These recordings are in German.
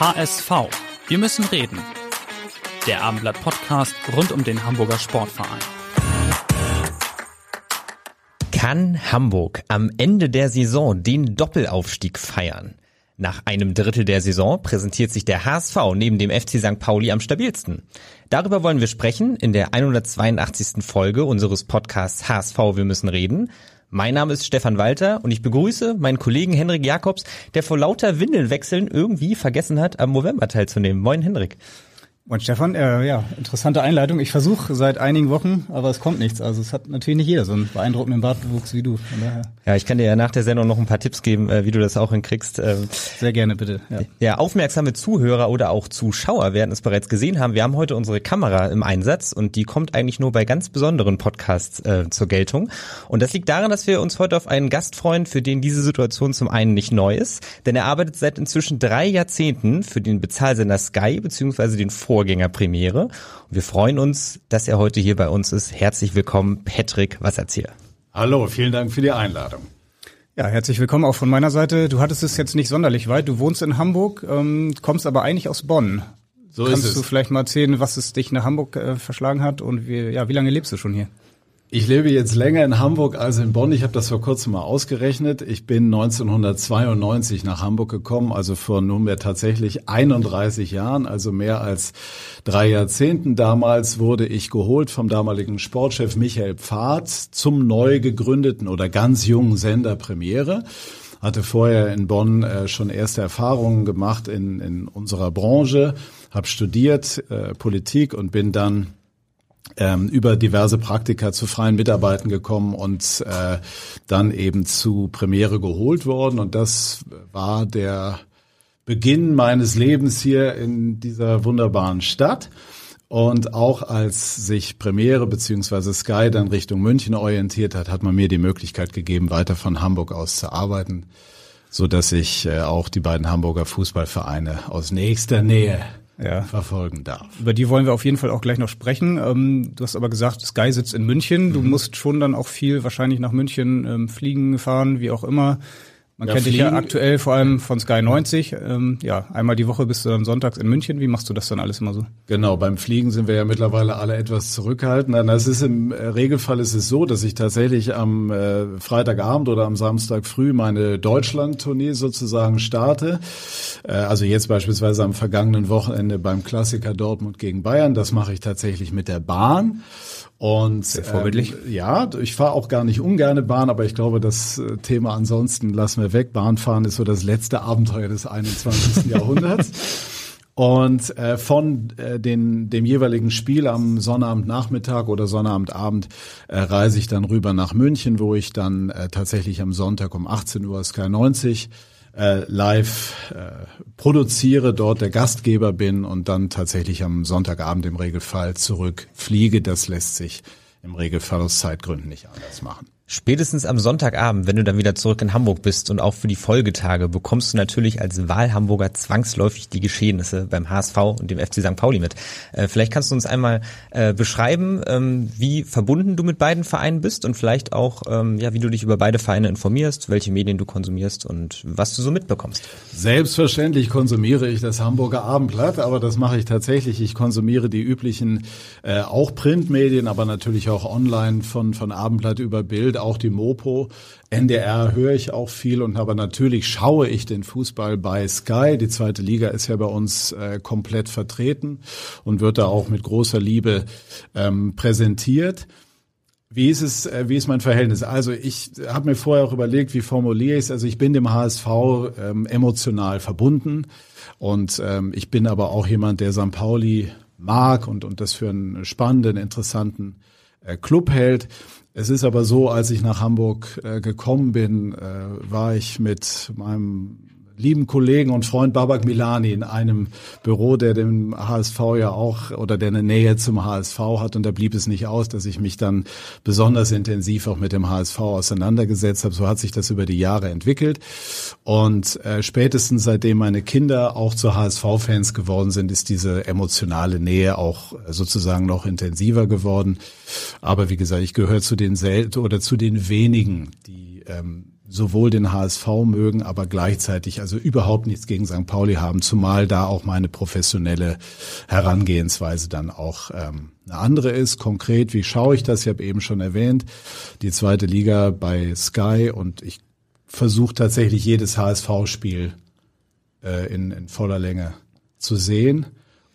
HSV. Wir müssen reden. Der Abendblatt Podcast rund um den Hamburger Sportverein. Kann Hamburg am Ende der Saison den Doppelaufstieg feiern? Nach einem Drittel der Saison präsentiert sich der HSV neben dem FC St. Pauli am stabilsten. Darüber wollen wir sprechen in der 182. Folge unseres Podcasts HSV Wir müssen reden. Mein Name ist Stefan Walter und ich begrüße meinen Kollegen Henrik Jakobs, der vor lauter Windelwechseln irgendwie vergessen hat, am November teilzunehmen. Moin Henrik. Moin Stefan, äh, ja, interessante Einleitung. Ich versuche seit einigen Wochen, aber es kommt nichts. Also es hat natürlich nicht jeder so einen beeindruckenden Bartwuchs wie du. Ja, ich kann dir ja nach der Sendung noch ein paar Tipps geben, äh, wie du das auch hinkriegst. Ähm, Sehr gerne, bitte. Ja. ja, aufmerksame Zuhörer oder auch Zuschauer werden es bereits gesehen haben. Wir haben heute unsere Kamera im Einsatz und die kommt eigentlich nur bei ganz besonderen Podcasts äh, zur Geltung. Und das liegt daran, dass wir uns heute auf einen Gast freuen, für den diese Situation zum einen nicht neu ist, denn er arbeitet seit inzwischen drei Jahrzehnten für den Bezahlsender Sky beziehungsweise den Vorgängerpremiere. Wir freuen uns, dass er heute hier bei uns ist. Herzlich willkommen, Patrick Wasserzieher. Hallo, vielen Dank für die Einladung. Ja, herzlich willkommen auch von meiner Seite. Du hattest es jetzt nicht sonderlich weit. Du wohnst in Hamburg, ähm, kommst aber eigentlich aus Bonn. So Kannst du vielleicht mal erzählen, was es dich nach Hamburg äh, verschlagen hat und wie, ja, wie lange lebst du schon hier? Ich lebe jetzt länger in Hamburg als in Bonn. Ich habe das vor kurzem mal ausgerechnet. Ich bin 1992 nach Hamburg gekommen, also vor nunmehr tatsächlich 31 Jahren, also mehr als drei Jahrzehnten. Damals wurde ich geholt vom damaligen Sportchef Michael Pfad zum neu gegründeten oder ganz jungen Sender Premiere hatte vorher in Bonn äh, schon erste Erfahrungen gemacht in, in unserer Branche, habe studiert äh, Politik und bin dann ähm, über diverse Praktika zu freien Mitarbeitern gekommen und äh, dann eben zu Premiere geholt worden. Und das war der Beginn meines Lebens hier in dieser wunderbaren Stadt. Und auch als sich Premiere beziehungsweise Sky dann Richtung München orientiert hat, hat man mir die Möglichkeit gegeben, weiter von Hamburg aus zu arbeiten, so dass ich äh, auch die beiden Hamburger Fußballvereine aus nächster Nähe ja. verfolgen darf. Über die wollen wir auf jeden Fall auch gleich noch sprechen. Ähm, du hast aber gesagt, Sky sitzt in München. Du mhm. musst schon dann auch viel wahrscheinlich nach München ähm, fliegen, fahren, wie auch immer. Man ja, kennt dich ja aktuell vor allem von Sky 90. Ähm, ja, einmal die Woche bist du dann sonntags in München. Wie machst du das dann alles immer so? Genau, beim Fliegen sind wir ja mittlerweile alle etwas zurückhaltend. Das ist im äh, Regelfall ist es so, dass ich tatsächlich am äh, Freitagabend oder am Samstag früh meine Deutschland-Tournee sozusagen starte. Äh, also jetzt beispielsweise am vergangenen Wochenende beim Klassiker Dortmund gegen Bayern. Das mache ich tatsächlich mit der Bahn. Und Sehr vorbildlich. Ähm, ja, ich fahre auch gar nicht ungerne Bahn, aber ich glaube, das äh, Thema ansonsten lassen wir weg. Bahnfahren ist so das letzte Abenteuer des 21. Jahrhunderts. Und äh, von äh, den, dem jeweiligen Spiel am Sonnabendnachmittag oder Sonnabendabend äh, reise ich dann rüber nach München, wo ich dann äh, tatsächlich am Sonntag um 18 Uhr Sky 90 äh, live äh, produziere, dort der Gastgeber bin und dann tatsächlich am Sonntagabend im Regelfall zurückfliege. Das lässt sich im Regelfall aus Zeitgründen nicht anders machen. Spätestens am Sonntagabend, wenn du dann wieder zurück in Hamburg bist und auch für die Folgetage, bekommst du natürlich als Wahlhamburger zwangsläufig die Geschehnisse beim HSV und dem FC St. Pauli mit. Äh, vielleicht kannst du uns einmal äh, beschreiben, ähm, wie verbunden du mit beiden Vereinen bist und vielleicht auch, ähm, ja, wie du dich über beide Vereine informierst, welche Medien du konsumierst und was du so mitbekommst. Selbstverständlich konsumiere ich das Hamburger Abendblatt, aber das mache ich tatsächlich. Ich konsumiere die üblichen, äh, auch Printmedien, aber natürlich auch online von, von Abendblatt über Bild auch die Mopo. NDR höre ich auch viel und aber natürlich schaue ich den Fußball bei Sky. Die zweite Liga ist ja bei uns äh, komplett vertreten und wird da auch mit großer Liebe ähm, präsentiert. Wie ist es, äh, wie ist mein Verhältnis? Also ich habe mir vorher auch überlegt, wie formuliere ich es. Also ich bin dem HSV ähm, emotional verbunden und ähm, ich bin aber auch jemand, der St. Pauli mag und, und das für einen spannenden, interessanten äh, Clubheld. Es ist aber so, als ich nach Hamburg äh, gekommen bin, äh, war ich mit meinem lieben Kollegen und Freund Babak Milani in einem Büro, der dem HSV ja auch oder der eine Nähe zum HSV hat. Und da blieb es nicht aus, dass ich mich dann besonders intensiv auch mit dem HSV auseinandergesetzt habe. So hat sich das über die Jahre entwickelt. Und äh, spätestens seitdem meine Kinder auch zu HSV-Fans geworden sind, ist diese emotionale Nähe auch sozusagen noch intensiver geworden. Aber wie gesagt, ich gehöre zu den selten oder zu den wenigen, die ähm, sowohl den HSV mögen, aber gleichzeitig also überhaupt nichts gegen St. Pauli haben, zumal da auch meine professionelle Herangehensweise dann auch ähm, eine andere ist. Konkret, wie schaue ich das? Ich habe eben schon erwähnt, die zweite Liga bei Sky und ich versuche tatsächlich jedes HSV-Spiel äh, in, in voller Länge zu sehen.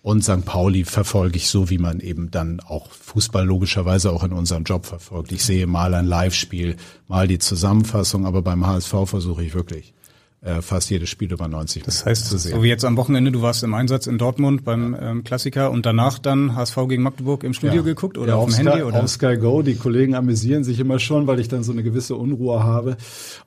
Und St. Pauli verfolge ich so, wie man eben dann auch Fußball logischerweise auch in unserem Job verfolgt. Ich sehe mal ein Live-Spiel, mal die Zusammenfassung, aber beim HSV versuche ich wirklich äh, fast jedes Spiel über 90 Das heißt, zu sehen. so wie jetzt am Wochenende, du warst im Einsatz in Dortmund beim ähm, Klassiker und danach dann HSV gegen Magdeburg im Studio ja. geguckt oder ja, auf dem Handy? oder? Auf Sky Go, die Kollegen amüsieren sich immer schon, weil ich dann so eine gewisse Unruhe habe.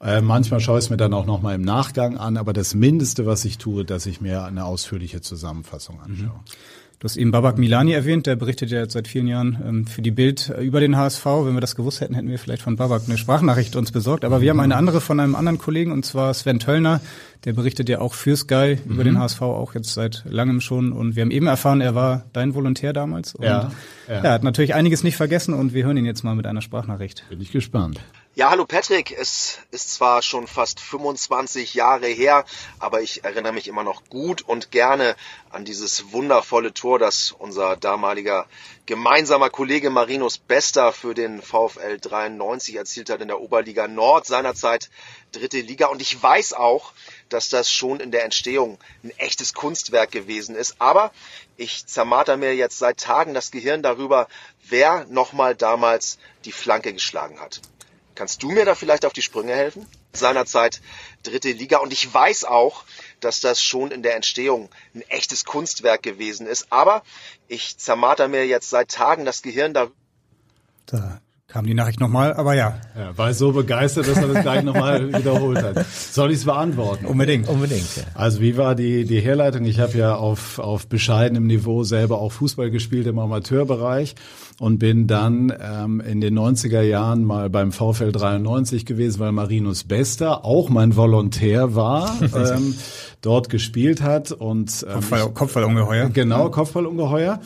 Äh, manchmal schaue ich es mir dann auch nochmal im Nachgang an, aber das Mindeste, was ich tue, dass ich mir eine ausführliche Zusammenfassung anschaue. Mhm. Du hast eben Babak Milani erwähnt, der berichtet ja seit vielen Jahren ähm, für die Bild äh, über den HSV. Wenn wir das gewusst hätten, hätten wir vielleicht von Babak eine Sprachnachricht uns besorgt. Aber wir haben eine andere von einem anderen Kollegen, und zwar Sven Töllner. Der berichtet ja auch für Sky mhm. über den HSV, auch jetzt seit langem schon. Und wir haben eben erfahren, er war dein Volontär damals. Und ja, ja. er hat natürlich einiges nicht vergessen und wir hören ihn jetzt mal mit einer Sprachnachricht. Bin ich gespannt. Ja, hallo Patrick. Es ist zwar schon fast 25 Jahre her, aber ich erinnere mich immer noch gut und gerne an dieses wundervolle Tor, das unser damaliger gemeinsamer Kollege Marinus Bester für den VfL 93 erzielt hat in der Oberliga Nord, seinerzeit dritte Liga. Und ich weiß auch, dass das schon in der Entstehung ein echtes Kunstwerk gewesen ist. Aber ich zermarter mir jetzt seit Tagen das Gehirn darüber, wer nochmal damals die Flanke geschlagen hat. Kannst du mir da vielleicht auf die Sprünge helfen? Seinerzeit dritte Liga. Und ich weiß auch, dass das schon in der Entstehung ein echtes Kunstwerk gewesen ist. Aber ich zermarter mir jetzt seit Tagen das Gehirn da. Da kam die Nachricht nochmal, aber ja. ja. War so begeistert, dass er das gleich nochmal wiederholt hat. Soll ich es beantworten? Unbedingt. Unbedingt. Ja. Also wie war die, die Herleitung? Ich habe ja auf, auf bescheidenem Niveau selber auch Fußball gespielt im Amateurbereich und bin dann ähm, in den 90er Jahren mal beim VfL 93 gewesen, weil Marinus Bester auch mein Volontär war. ähm, dort gespielt hat und ähm, Kopfball, Kopfballungeheuer. Genau, Kopfballungeheuer.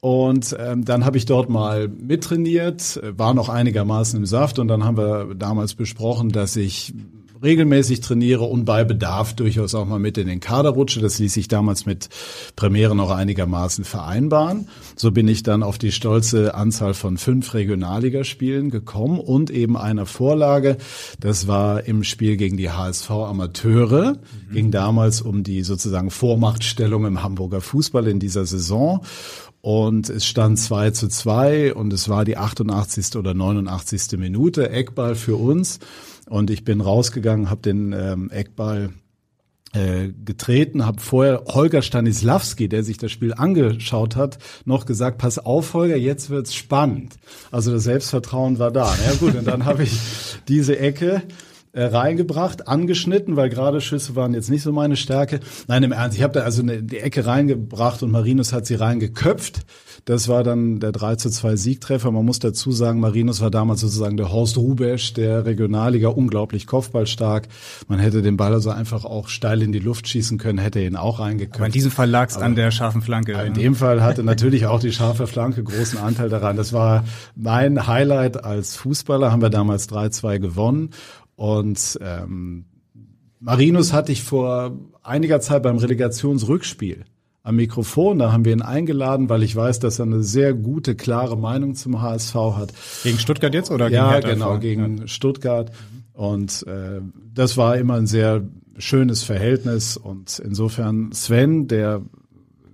Und ähm, dann habe ich dort mal mittrainiert, war noch einigermaßen im Saft und dann haben wir damals besprochen, dass ich regelmäßig trainiere und bei Bedarf durchaus auch mal mit in den Kader rutsche. Das ließ sich damals mit Premiere noch einigermaßen vereinbaren. So bin ich dann auf die stolze Anzahl von fünf Regionalligaspielen gekommen und eben einer Vorlage. Das war im Spiel gegen die HSV Amateure. Mhm. Ging damals um die sozusagen Vormachtstellung im Hamburger Fußball in dieser Saison. Und es stand 2 zu 2 und es war die 88. oder 89. Minute, Eckball für uns. Und ich bin rausgegangen, habe den ähm, Eckball äh, getreten, habe vorher Holger Stanislawski, der sich das Spiel angeschaut hat, noch gesagt, pass auf Holger, jetzt wird's spannend. Also das Selbstvertrauen war da. Ja gut, und dann habe ich diese Ecke äh, reingebracht, angeschnitten, weil gerade Schüsse waren jetzt nicht so meine Stärke. Nein, im Ernst, ich habe da also eine, die Ecke reingebracht und Marinus hat sie reingeköpft. Das war dann der 3 zu 2 Siegtreffer. Man muss dazu sagen, Marinus war damals sozusagen der Horst Rubesch der Regionalliga, unglaublich kopfballstark. Man hätte den Ball also einfach auch steil in die Luft schießen können, hätte ihn auch reingeköpft. Aber in diesem Fall lag es an der scharfen Flanke. In dem Fall hatte natürlich auch die scharfe Flanke großen Anteil daran. Das war mein Highlight als Fußballer, haben wir damals 3-2 gewonnen. Und ähm, Marinus hatte ich vor einiger Zeit beim Relegationsrückspiel am Mikrofon. Da haben wir ihn eingeladen, weil ich weiß, dass er eine sehr gute, klare Meinung zum HSV hat. Gegen Stuttgart jetzt oder gegen Ja, genau, gegen ja. Stuttgart. Und äh, das war immer ein sehr schönes Verhältnis. Und insofern Sven, der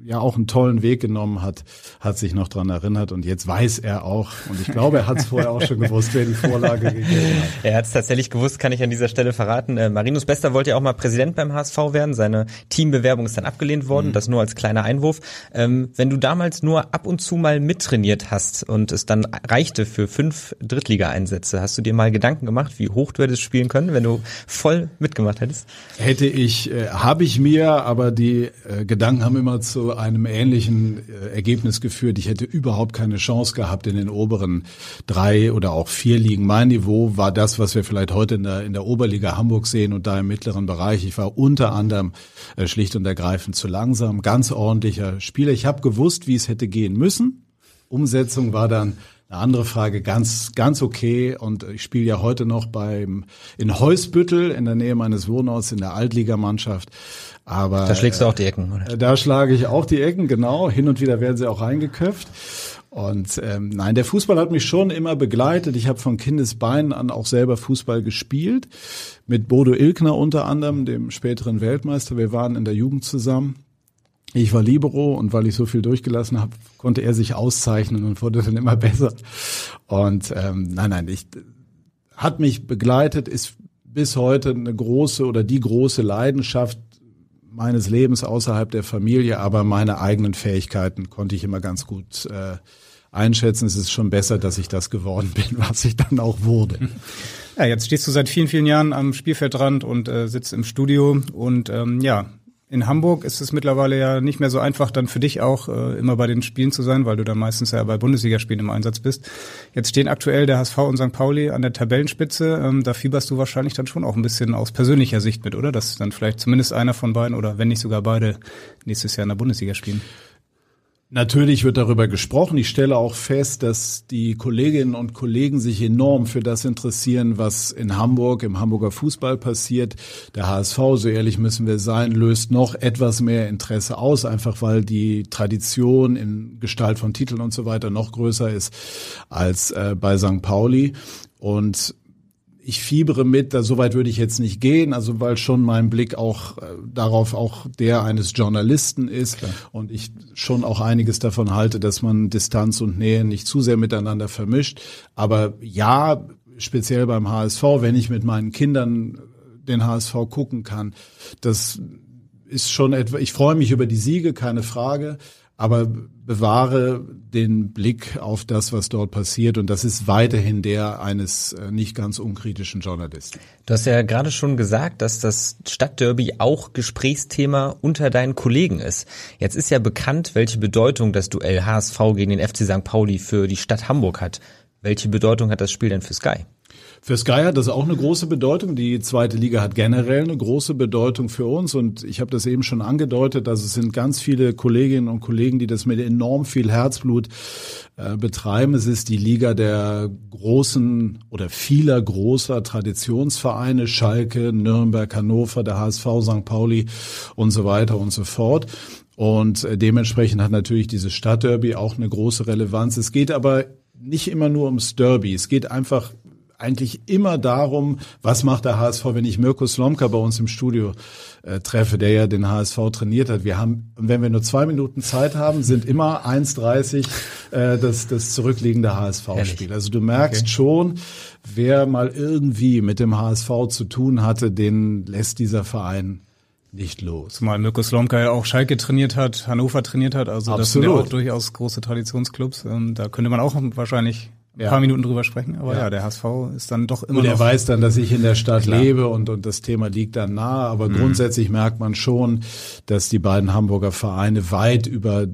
ja auch einen tollen Weg genommen hat, hat sich noch dran erinnert und jetzt weiß er auch, und ich glaube, er hat es vorher auch schon gewusst, wer die Vorlage gegeben hat. Er hat es tatsächlich gewusst, kann ich an dieser Stelle verraten. Äh, Marinus Bester wollte ja auch mal Präsident beim HSV werden. Seine Teambewerbung ist dann abgelehnt worden, mhm. das nur als kleiner Einwurf. Ähm, wenn du damals nur ab und zu mal mittrainiert hast und es dann reichte für fünf Drittliga-Einsätze, hast du dir mal Gedanken gemacht, wie hoch du hättest spielen können, wenn du voll mitgemacht hättest? Hätte ich, äh, habe ich mir, aber die äh, Gedanken haben immer zu einem ähnlichen äh, Ergebnis geführt. Ich hätte überhaupt keine Chance gehabt in den oberen drei oder auch vier Ligen. Mein Niveau war das, was wir vielleicht heute in der, in der Oberliga Hamburg sehen und da im mittleren Bereich. Ich war unter anderem äh, schlicht und ergreifend zu langsam, ganz ordentlicher Spieler. Ich habe gewusst, wie es hätte gehen müssen. Umsetzung war dann eine andere Frage, ganz, ganz okay. Und ich spiele ja heute noch beim in Heusbüttel in der Nähe meines Wohnorts in der Altligamannschaft. Aber da schlägst du auch die Ecken, oder? Äh, da schlage ich auch die Ecken, genau. Hin und wieder werden sie auch reingeköpft. Und ähm, nein, der Fußball hat mich schon immer begleitet. Ich habe von Kindesbeinen an auch selber Fußball gespielt. Mit Bodo Ilkner unter anderem, dem späteren Weltmeister. Wir waren in der Jugend zusammen. Ich war Libero und weil ich so viel durchgelassen habe, konnte er sich auszeichnen und wurde dann immer besser. Und ähm, nein, nein, ich hat mich begleitet, ist bis heute eine große oder die große Leidenschaft meines Lebens außerhalb der Familie, aber meine eigenen Fähigkeiten konnte ich immer ganz gut äh, einschätzen. Es ist schon besser, dass ich das geworden bin, was ich dann auch wurde. Ja, jetzt stehst du seit vielen, vielen Jahren am Spielfeldrand und äh, sitzt im Studio und ähm, ja, in Hamburg ist es mittlerweile ja nicht mehr so einfach, dann für dich auch äh, immer bei den Spielen zu sein, weil du dann meistens ja bei Bundesligaspielen im Einsatz bist. Jetzt stehen aktuell der HSV und St. Pauli an der Tabellenspitze. Ähm, da fieberst du wahrscheinlich dann schon auch ein bisschen aus persönlicher Sicht mit, oder? Dass dann vielleicht zumindest einer von beiden oder wenn nicht sogar beide nächstes Jahr in der Bundesliga spielen. Natürlich wird darüber gesprochen. Ich stelle auch fest, dass die Kolleginnen und Kollegen sich enorm für das interessieren, was in Hamburg, im Hamburger Fußball passiert. Der HSV, so ehrlich müssen wir sein, löst noch etwas mehr Interesse aus, einfach weil die Tradition in Gestalt von Titeln und so weiter noch größer ist als äh, bei St. Pauli. Und ich fiebere mit, da so weit würde ich jetzt nicht gehen, also weil schon mein Blick auch äh, darauf auch der eines Journalisten ist Klar. und ich schon auch einiges davon halte, dass man Distanz und Nähe nicht zu sehr miteinander vermischt. Aber ja, speziell beim HSV, wenn ich mit meinen Kindern den HSV gucken kann, das ist schon etwa, ich freue mich über die Siege, keine Frage aber bewahre den Blick auf das, was dort passiert. Und das ist weiterhin der eines äh, nicht ganz unkritischen Journalisten. Du hast ja gerade schon gesagt, dass das Stadtderby auch Gesprächsthema unter deinen Kollegen ist. Jetzt ist ja bekannt, welche Bedeutung das Duell HSV gegen den FC St. Pauli für die Stadt Hamburg hat. Welche Bedeutung hat das Spiel denn für Sky? Für Sky hat das auch eine große Bedeutung. Die zweite Liga hat generell eine große Bedeutung für uns. Und ich habe das eben schon angedeutet, dass es sind ganz viele Kolleginnen und Kollegen, die das mit enorm viel Herzblut äh, betreiben. Es ist die Liga der großen oder vieler großer Traditionsvereine, Schalke, Nürnberg, Hannover, der HSV, St. Pauli und so weiter und so fort. Und äh, dementsprechend hat natürlich dieses Stadtderby auch eine große Relevanz. Es geht aber nicht immer nur ums Derby. Es geht einfach eigentlich immer darum, was macht der HSV, wenn ich Mirko Slomka bei uns im Studio äh, treffe, der ja den HSV trainiert hat. Wir haben, wenn wir nur zwei Minuten Zeit haben, sind immer 1,30 äh, das, das zurückliegende HSV-Spiel. Also du merkst okay. schon, wer mal irgendwie mit dem HSV zu tun hatte, den lässt dieser Verein nicht los. Zumal Mirko Slomka ja auch Schalke trainiert hat, Hannover trainiert hat, also Absolut. das sind ja auch durchaus große Traditionsclubs. Ähm, da könnte man auch wahrscheinlich ja. paar Minuten drüber sprechen. Aber ja. ja. der HSV ist dann doch immer. Und er weiß dann, dass ich in der Stadt klar. lebe und, und das Thema liegt dann nahe. Aber mhm. grundsätzlich merkt man schon, dass die beiden Hamburger Vereine weit über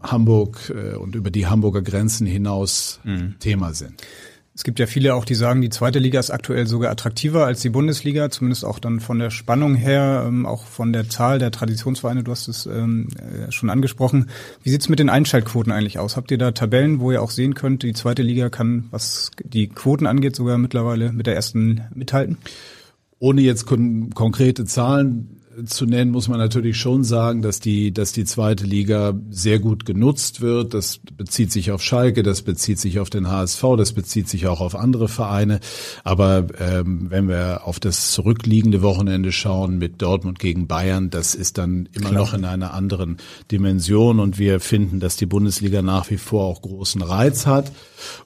Hamburg äh, und über die Hamburger Grenzen hinaus mhm. Thema sind. Es gibt ja viele auch, die sagen, die zweite Liga ist aktuell sogar attraktiver als die Bundesliga, zumindest auch dann von der Spannung her, ähm, auch von der Zahl der Traditionsvereine, du hast es ähm, äh, schon angesprochen. Wie sieht's mit den Einschaltquoten eigentlich aus? Habt ihr da Tabellen, wo ihr auch sehen könnt, die zweite Liga kann, was die Quoten angeht, sogar mittlerweile mit der ersten mithalten? Ohne jetzt kon konkrete Zahlen zu nennen, muss man natürlich schon sagen, dass die, dass die zweite Liga sehr gut genutzt wird. Das bezieht sich auf Schalke, das bezieht sich auf den HSV, das bezieht sich auch auf andere Vereine. Aber ähm, wenn wir auf das zurückliegende Wochenende schauen mit Dortmund gegen Bayern, das ist dann immer Klar. noch in einer anderen Dimension. Und wir finden, dass die Bundesliga nach wie vor auch großen Reiz hat.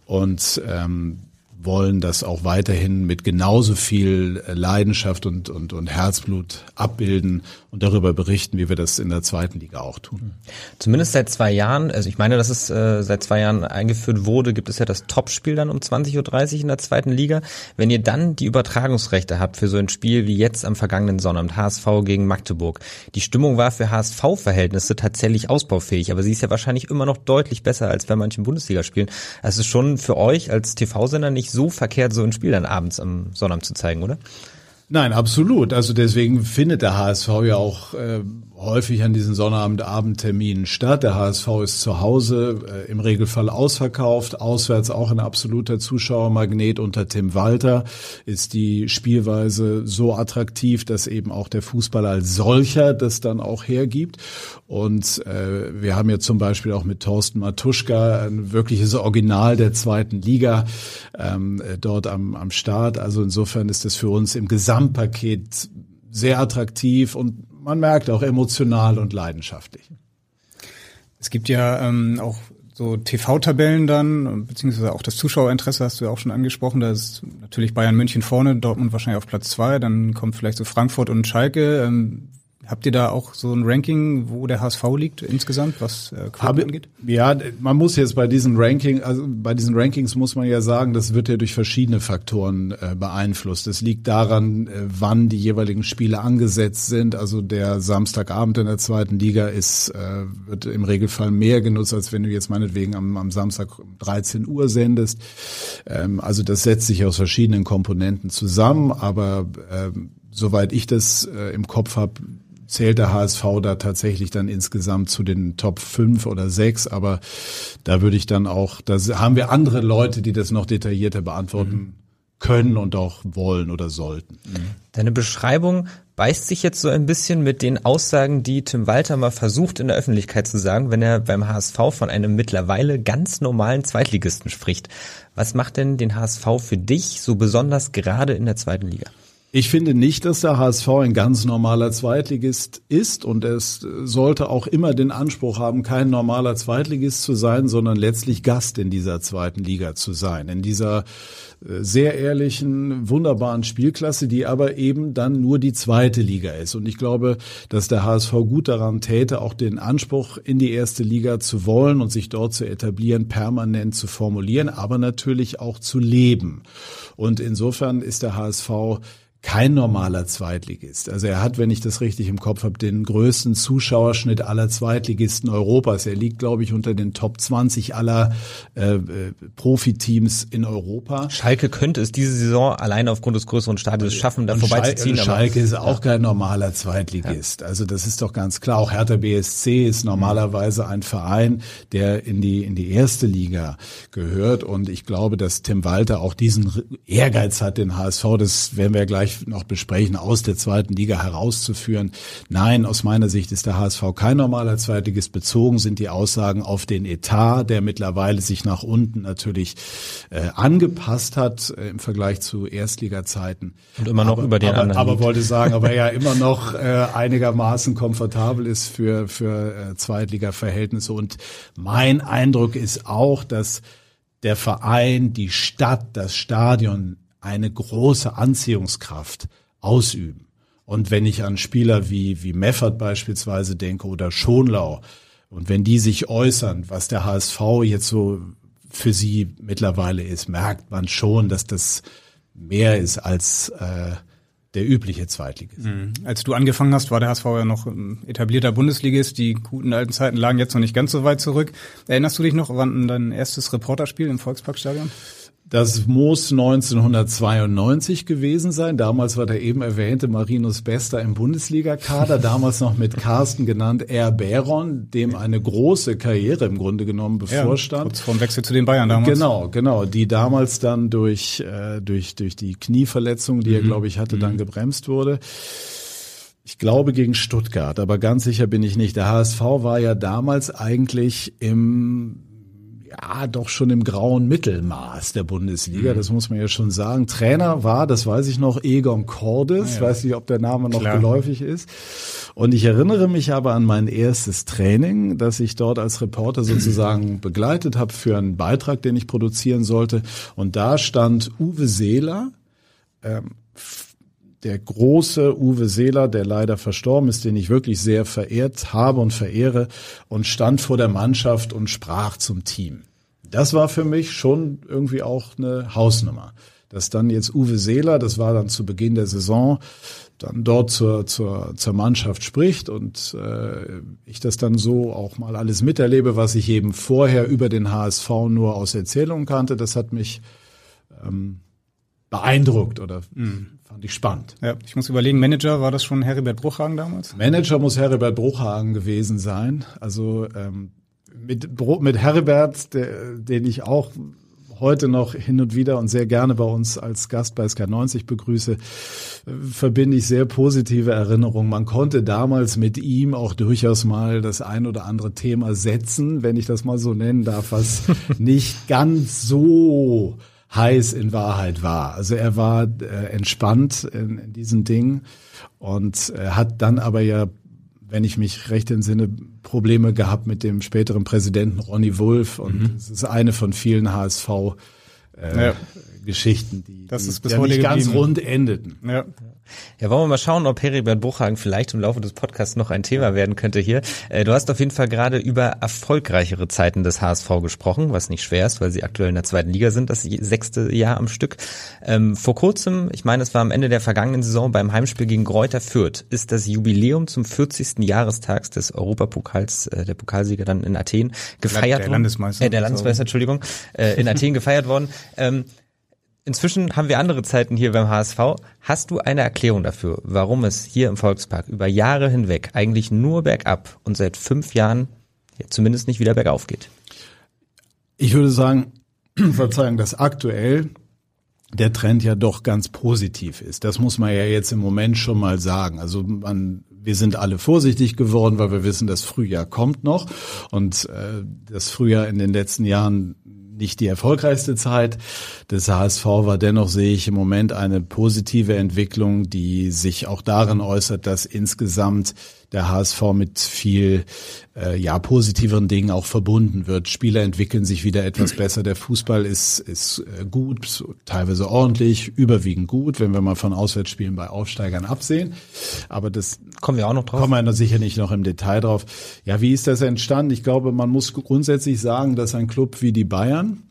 Und ähm, wollen das auch weiterhin mit genauso viel Leidenschaft und, und, und Herzblut abbilden und darüber berichten, wie wir das in der zweiten Liga auch tun. Zumindest seit zwei Jahren, also ich meine, dass es äh, seit zwei Jahren eingeführt wurde, gibt es ja das Topspiel dann um 20.30 Uhr in der zweiten Liga. Wenn ihr dann die Übertragungsrechte habt für so ein Spiel wie jetzt am vergangenen Sonnabend, HSV gegen Magdeburg, die Stimmung war für HSV-Verhältnisse tatsächlich ausbaufähig, aber sie ist ja wahrscheinlich immer noch deutlich besser als bei manchen Bundesligaspielen. Das ist schon für euch als TV-Sender nicht so verkehrt, so ein Spiel dann abends am Sonnabend zu zeigen, oder? Nein, absolut. Also deswegen findet der HSV ja auch äh, häufig an diesen Sonnabend-Abendterminen statt. Der HSV ist zu Hause äh, im Regelfall ausverkauft, auswärts auch ein absoluter Zuschauermagnet. Unter Tim Walter ist die Spielweise so attraktiv, dass eben auch der Fußball als solcher das dann auch hergibt. Und äh, wir haben ja zum Beispiel auch mit Thorsten Matuschka ein wirkliches Original der zweiten Liga ähm, äh, dort am, am Start. Also insofern ist das für uns im Gesamtpaket sehr attraktiv und man merkt auch emotional und leidenschaftlich. Es gibt ja ähm, auch so TV-Tabellen dann, beziehungsweise auch das Zuschauerinteresse hast du ja auch schon angesprochen. Da ist natürlich Bayern München vorne, Dortmund wahrscheinlich auf Platz zwei, dann kommt vielleicht so Frankfurt und Schalke. Ähm, Habt ihr da auch so ein Ranking, wo der HSV liegt insgesamt, was äh, Quoten angeht? Ja, man muss jetzt bei diesen Ranking, also bei diesen Rankings muss man ja sagen, das wird ja durch verschiedene Faktoren äh, beeinflusst. Es liegt daran, äh, wann die jeweiligen Spiele angesetzt sind. Also der Samstagabend in der zweiten Liga ist äh, wird im Regelfall mehr genutzt, als wenn du jetzt meinetwegen am, am Samstag um 13 Uhr sendest. Ähm, also das setzt sich aus verschiedenen Komponenten zusammen, aber ähm, soweit ich das äh, im Kopf habe, zählt der HSV da tatsächlich dann insgesamt zu den Top 5 oder 6, aber da würde ich dann auch, da haben wir andere Leute, die das noch detaillierter beantworten mhm. können und auch wollen oder sollten. Mhm. Deine Beschreibung beißt sich jetzt so ein bisschen mit den Aussagen, die Tim Walter mal versucht in der Öffentlichkeit zu sagen, wenn er beim HSV von einem mittlerweile ganz normalen Zweitligisten spricht. Was macht denn den HSV für dich so besonders gerade in der zweiten Liga? Ich finde nicht, dass der HSV ein ganz normaler Zweitligist ist und es sollte auch immer den Anspruch haben, kein normaler Zweitligist zu sein, sondern letztlich Gast in dieser zweiten Liga zu sein, in dieser äh, sehr ehrlichen, wunderbaren Spielklasse, die aber eben dann nur die zweite Liga ist. Und ich glaube, dass der HSV gut daran täte, auch den Anspruch in die erste Liga zu wollen und sich dort zu etablieren, permanent zu formulieren, aber natürlich auch zu leben. Und insofern ist der HSV kein normaler Zweitligist. Also er hat, wenn ich das richtig im Kopf habe, den größten Zuschauerschnitt aller Zweitligisten Europas. Er liegt, glaube ich, unter den Top 20 aller äh, äh, Profiteams in Europa. Schalke könnte es diese Saison alleine aufgrund des größeren Stadions schaffen, da vorbeizuziehen. Schalke, Schalke ist auch ja. kein normaler Zweitligist. Ja. Also das ist doch ganz klar. Auch Hertha BSC ist normalerweise ein Verein, der in die in die erste Liga gehört. Und ich glaube, dass Tim Walter auch diesen Ehrgeiz hat, den HSV. Das werden wir gleich gleich noch besprechen, aus der zweiten Liga herauszuführen. Nein, aus meiner Sicht ist der HSV kein normaler Zweitligist. Bezogen sind die Aussagen auf den Etat, der mittlerweile sich nach unten natürlich äh, angepasst hat äh, im Vergleich zu Erstliga-Zeiten. Und immer noch aber, über den aber, anderen. Aber liegt. wollte sagen, aber ja immer noch äh, einigermaßen komfortabel ist für, für äh, Zweitliga-Verhältnisse. Und mein Eindruck ist auch, dass der Verein, die Stadt, das Stadion eine große Anziehungskraft ausüben. Und wenn ich an Spieler wie, wie Meffert beispielsweise denke oder Schonlau, und wenn die sich äußern, was der HSV jetzt so für sie mittlerweile ist, merkt man schon, dass das mehr ist als äh, der übliche Zweitligist. Mhm. Als du angefangen hast, war der HSV ja noch etablierter Bundesligist. Die guten alten Zeiten lagen jetzt noch nicht ganz so weit zurück. Erinnerst du dich noch an dein erstes Reporterspiel im Volksparkstadion? Das muss 1992 gewesen sein. Damals war der eben erwähnte Marinus Bester im Bundesliga-Kader, damals noch mit Carsten genannt R. Bäron, dem eine große Karriere im Grunde genommen bevorstand. Ja, kurz vorm Wechsel zu den Bayern damals. Genau, genau, die damals dann durch, äh, durch, durch die Knieverletzung, die er, mhm. glaube ich, hatte, dann mhm. gebremst wurde. ich glaube gegen Stuttgart, aber ganz sicher bin ich nicht. Der HSV war ja damals eigentlich im ja, doch schon im grauen Mittelmaß der Bundesliga, mhm. das muss man ja schon sagen. Trainer war, das weiß ich noch, Egon Cordes, ah, ja. weiß nicht, ob der Name noch Klar. geläufig ist. Und ich erinnere mich aber an mein erstes Training, das ich dort als Reporter sozusagen begleitet habe für einen Beitrag, den ich produzieren sollte. Und da stand Uwe Seeler, ähm, der große Uwe Seeler, der leider verstorben ist, den ich wirklich sehr verehrt habe und verehre, und stand vor der Mannschaft und sprach zum Team. Das war für mich schon irgendwie auch eine Hausnummer. Dass dann jetzt Uwe Seeler, das war dann zu Beginn der Saison, dann dort zur, zur, zur Mannschaft spricht und äh, ich das dann so auch mal alles miterlebe, was ich eben vorher über den HSV nur aus Erzählungen kannte, das hat mich ähm, beeindruckt oder mhm. Fand ich spannend. Ja, ich muss überlegen, Manager, war das schon Heribert Bruchhagen damals? Manager muss Heribert Bruchhagen gewesen sein. Also ähm, mit, mit Heribert, der, den ich auch heute noch hin und wieder und sehr gerne bei uns als Gast bei SK90 begrüße, verbinde ich sehr positive Erinnerungen. Man konnte damals mit ihm auch durchaus mal das ein oder andere Thema setzen, wenn ich das mal so nennen darf, was nicht ganz so heiß in Wahrheit war. Also er war äh, entspannt in, in diesen Dingen und äh, hat dann aber ja, wenn ich mich recht entsinne, Probleme gehabt mit dem späteren Präsidenten Ronny Wolf und mhm. es ist eine von vielen HSV äh, ja. Geschichten, die, das ist bis die ja nicht ganz rund endeten. Ja. Ja, wollen wir mal schauen, ob Heribert Bruchhagen vielleicht im Laufe des Podcasts noch ein Thema werden könnte hier. Äh, du hast auf jeden Fall gerade über erfolgreichere Zeiten des HSV gesprochen, was nicht schwer ist, weil sie aktuell in der zweiten Liga sind, das sechste Jahr am Stück. Ähm, vor kurzem, ich meine, es war am Ende der vergangenen Saison beim Heimspiel gegen Greuther Fürth, ist das Jubiläum zum 40. Jahrestags des Europapokals, äh, der Pokalsieger dann in Athen, gefeiert worden. Der Landesmeister. Äh, der Landesmeister, Entschuldigung, äh, in Athen gefeiert worden. Ähm, Inzwischen haben wir andere Zeiten hier beim HSV. Hast du eine Erklärung dafür, warum es hier im Volkspark über Jahre hinweg eigentlich nur bergab und seit fünf Jahren zumindest nicht wieder bergauf geht? Ich würde sagen, Verzeihung, dass aktuell der Trend ja doch ganz positiv ist. Das muss man ja jetzt im Moment schon mal sagen. Also man, wir sind alle vorsichtig geworden, weil wir wissen, das Frühjahr kommt noch und äh, das Frühjahr in den letzten Jahren nicht die erfolgreichste Zeit des HSV war. Dennoch sehe ich im Moment eine positive Entwicklung, die sich auch darin äußert, dass insgesamt der HSV mit viel äh, ja positiveren Dingen auch verbunden wird. Spieler entwickeln sich wieder etwas besser. Der Fußball ist ist äh, gut, teilweise ordentlich, überwiegend gut, wenn wir mal von Auswärtsspielen bei Aufsteigern absehen. Aber das kommen wir auch noch drauf. Kommen wir da sicher nicht noch im Detail drauf. Ja, wie ist das entstanden? Ich glaube, man muss grundsätzlich sagen, dass ein Club wie die Bayern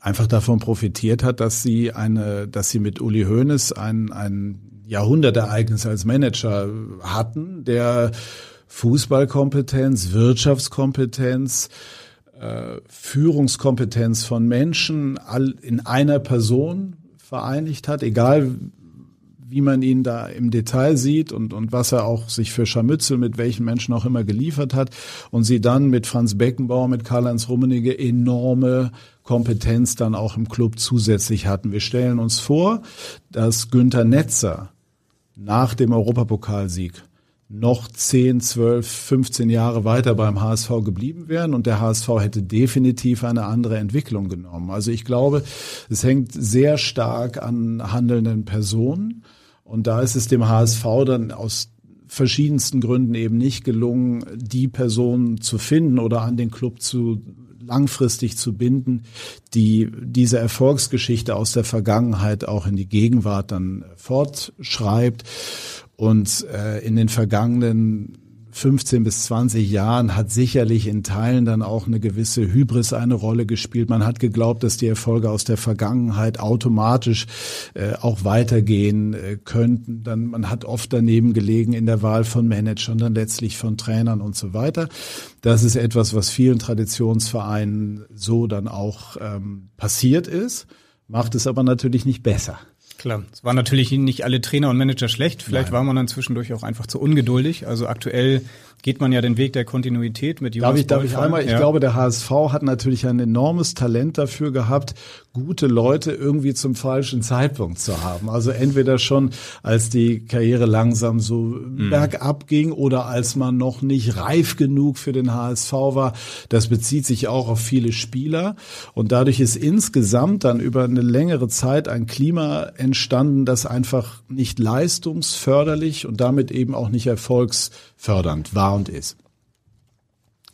einfach davon profitiert hat, dass sie eine, dass sie mit Uli Hoeneß ein, ein Jahrhundertereignis als Manager hatten, der Fußballkompetenz, Wirtschaftskompetenz, äh, Führungskompetenz von Menschen in einer Person vereinigt hat, egal wie man ihn da im Detail sieht und, und was er auch sich für Scharmützel mit welchen Menschen auch immer geliefert hat und sie dann mit Franz Beckenbauer, mit Karl-Heinz Rummenigge enorme Kompetenz dann auch im Club zusätzlich hatten. Wir stellen uns vor, dass Günther Netzer nach dem Europapokalsieg noch 10, 12, 15 Jahre weiter beim HSV geblieben wären und der HSV hätte definitiv eine andere Entwicklung genommen. Also ich glaube, es hängt sehr stark an handelnden Personen und da ist es dem HSV dann aus verschiedensten Gründen eben nicht gelungen, die Person zu finden oder an den Club zu langfristig zu binden, die diese Erfolgsgeschichte aus der Vergangenheit auch in die Gegenwart dann fortschreibt. Und äh, in den vergangenen 15 bis 20 Jahren hat sicherlich in Teilen dann auch eine gewisse Hybris eine Rolle gespielt. Man hat geglaubt, dass die Erfolge aus der Vergangenheit automatisch äh, auch weitergehen äh, könnten. Dann man hat oft daneben gelegen in der Wahl von Managern, dann letztlich von Trainern und so weiter. Das ist etwas, was vielen Traditionsvereinen so dann auch ähm, passiert ist, macht es aber natürlich nicht besser. Klar, es waren natürlich nicht alle Trainer und Manager schlecht. Vielleicht Nein. war man dann zwischendurch auch einfach zu ungeduldig. Also aktuell geht man ja den Weg der Kontinuität mit Jonas Darf ich, darf ich einmal, ja. ich glaube, der HSV hat natürlich ein enormes Talent dafür gehabt, gute Leute irgendwie zum falschen Zeitpunkt zu haben. Also entweder schon, als die Karriere langsam so mhm. bergab ging oder als man noch nicht reif genug für den HSV war. Das bezieht sich auch auf viele Spieler. Und dadurch ist insgesamt dann über eine längere Zeit ein Klima entstanden, das einfach nicht leistungsförderlich und damit eben auch nicht erfolgsfördernd war und ist.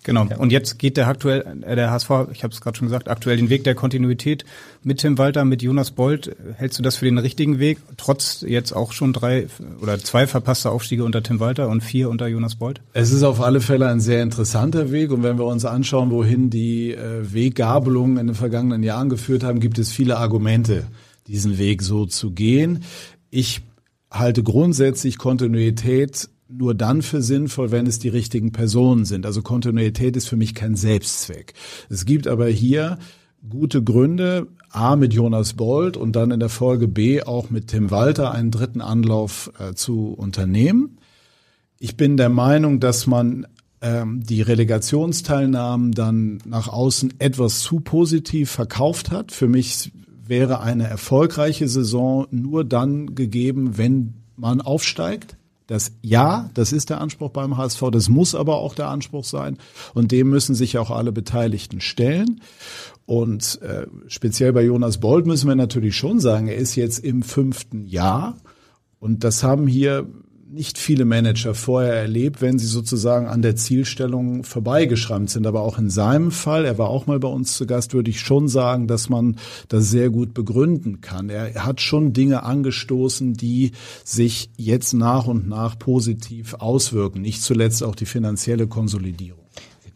Genau. Und jetzt geht der aktuell, äh, der HSV, ich habe es gerade schon gesagt, aktuell den Weg der Kontinuität mit Tim Walter, mit Jonas Bold. Hältst du das für den richtigen Weg, trotz jetzt auch schon drei oder zwei verpasste Aufstiege unter Tim Walter und vier unter Jonas Bold? Es ist auf alle Fälle ein sehr interessanter Weg. Und wenn wir uns anschauen, wohin die äh, Weggabelungen in den vergangenen Jahren geführt haben, gibt es viele Argumente, diesen Weg so zu gehen. Ich halte grundsätzlich Kontinuität nur dann für sinnvoll, wenn es die richtigen Personen sind. Also Kontinuität ist für mich kein Selbstzweck. Es gibt aber hier gute Gründe, A mit Jonas Bold und dann in der Folge B auch mit Tim Walter einen dritten Anlauf äh, zu unternehmen. Ich bin der Meinung, dass man ähm, die Relegationsteilnahmen dann nach außen etwas zu positiv verkauft hat. Für mich wäre eine erfolgreiche Saison nur dann gegeben, wenn man aufsteigt. Das ja, das ist der Anspruch beim HSV, das muss aber auch der Anspruch sein und dem müssen sich auch alle Beteiligten stellen. Und äh, speziell bei Jonas Bold müssen wir natürlich schon sagen, er ist jetzt im fünften Jahr und das haben hier nicht viele Manager vorher erlebt, wenn sie sozusagen an der Zielstellung vorbeigeschrammt sind. Aber auch in seinem Fall, er war auch mal bei uns zu Gast, würde ich schon sagen, dass man das sehr gut begründen kann. Er hat schon Dinge angestoßen, die sich jetzt nach und nach positiv auswirken. Nicht zuletzt auch die finanzielle Konsolidierung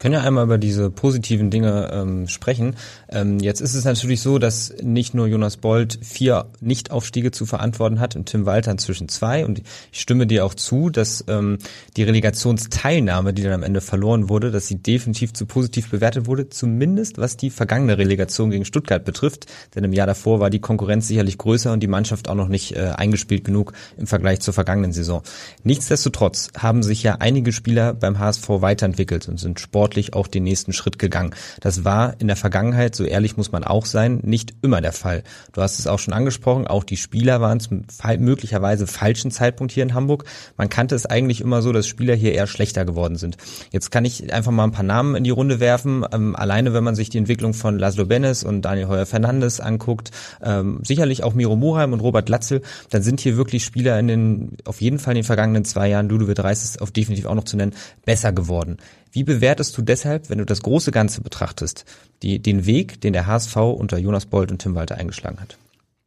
können ja einmal über diese positiven Dinge ähm, sprechen. Ähm, jetzt ist es natürlich so, dass nicht nur Jonas Bold vier Nichtaufstiege zu verantworten hat und Tim Walter inzwischen zwei. Und ich stimme dir auch zu, dass ähm, die Relegationsteilnahme, die dann am Ende verloren wurde, dass sie definitiv zu positiv bewertet wurde, zumindest was die vergangene Relegation gegen Stuttgart betrifft. Denn im Jahr davor war die Konkurrenz sicherlich größer und die Mannschaft auch noch nicht äh, eingespielt genug im Vergleich zur vergangenen Saison. Nichtsdestotrotz haben sich ja einige Spieler beim HSV weiterentwickelt und sind Sport sportlich auch den nächsten Schritt gegangen. Das war in der Vergangenheit, so ehrlich muss man auch sein, nicht immer der Fall. Du hast es auch schon angesprochen, auch die Spieler waren zum möglicherweise falschen Zeitpunkt hier in Hamburg. Man kannte es eigentlich immer so, dass Spieler hier eher schlechter geworden sind. Jetzt kann ich einfach mal ein paar Namen in die Runde werfen. Ähm, alleine, wenn man sich die Entwicklung von Laszlo Benes und Daniel Heuer Fernandes anguckt, ähm, sicherlich auch Miro Muheim und Robert Latzel, dann sind hier wirklich Spieler in den, auf jeden Fall in den vergangenen zwei Jahren, Ludovic Reis ist auf definitiv auch noch zu nennen, besser geworden. Wie bewertest du deshalb, wenn du das große Ganze betrachtest, die, den Weg, den der HSV unter Jonas Bold und Tim Walter eingeschlagen hat?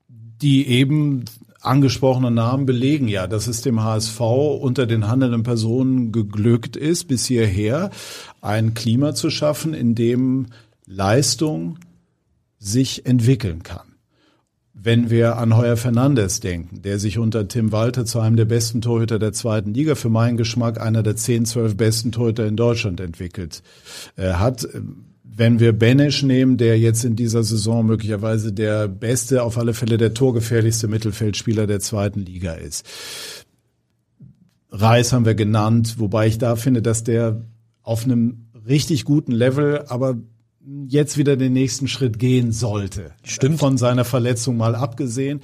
Die eben angesprochenen Namen belegen ja, dass es dem HSV unter den handelnden Personen geglückt ist, bis hierher ein Klima zu schaffen, in dem Leistung sich entwickeln kann. Wenn wir an Heuer Fernandes denken, der sich unter Tim Walter zu einem der besten Torhüter der zweiten Liga, für meinen Geschmack einer der 10, 12 besten Torhüter in Deutschland entwickelt äh, hat. Wenn wir Benesch nehmen, der jetzt in dieser Saison möglicherweise der beste, auf alle Fälle der torgefährlichste Mittelfeldspieler der zweiten Liga ist. Reis haben wir genannt, wobei ich da finde, dass der auf einem richtig guten Level, aber jetzt wieder den nächsten Schritt gehen sollte. Stimmt. Von seiner Verletzung mal abgesehen.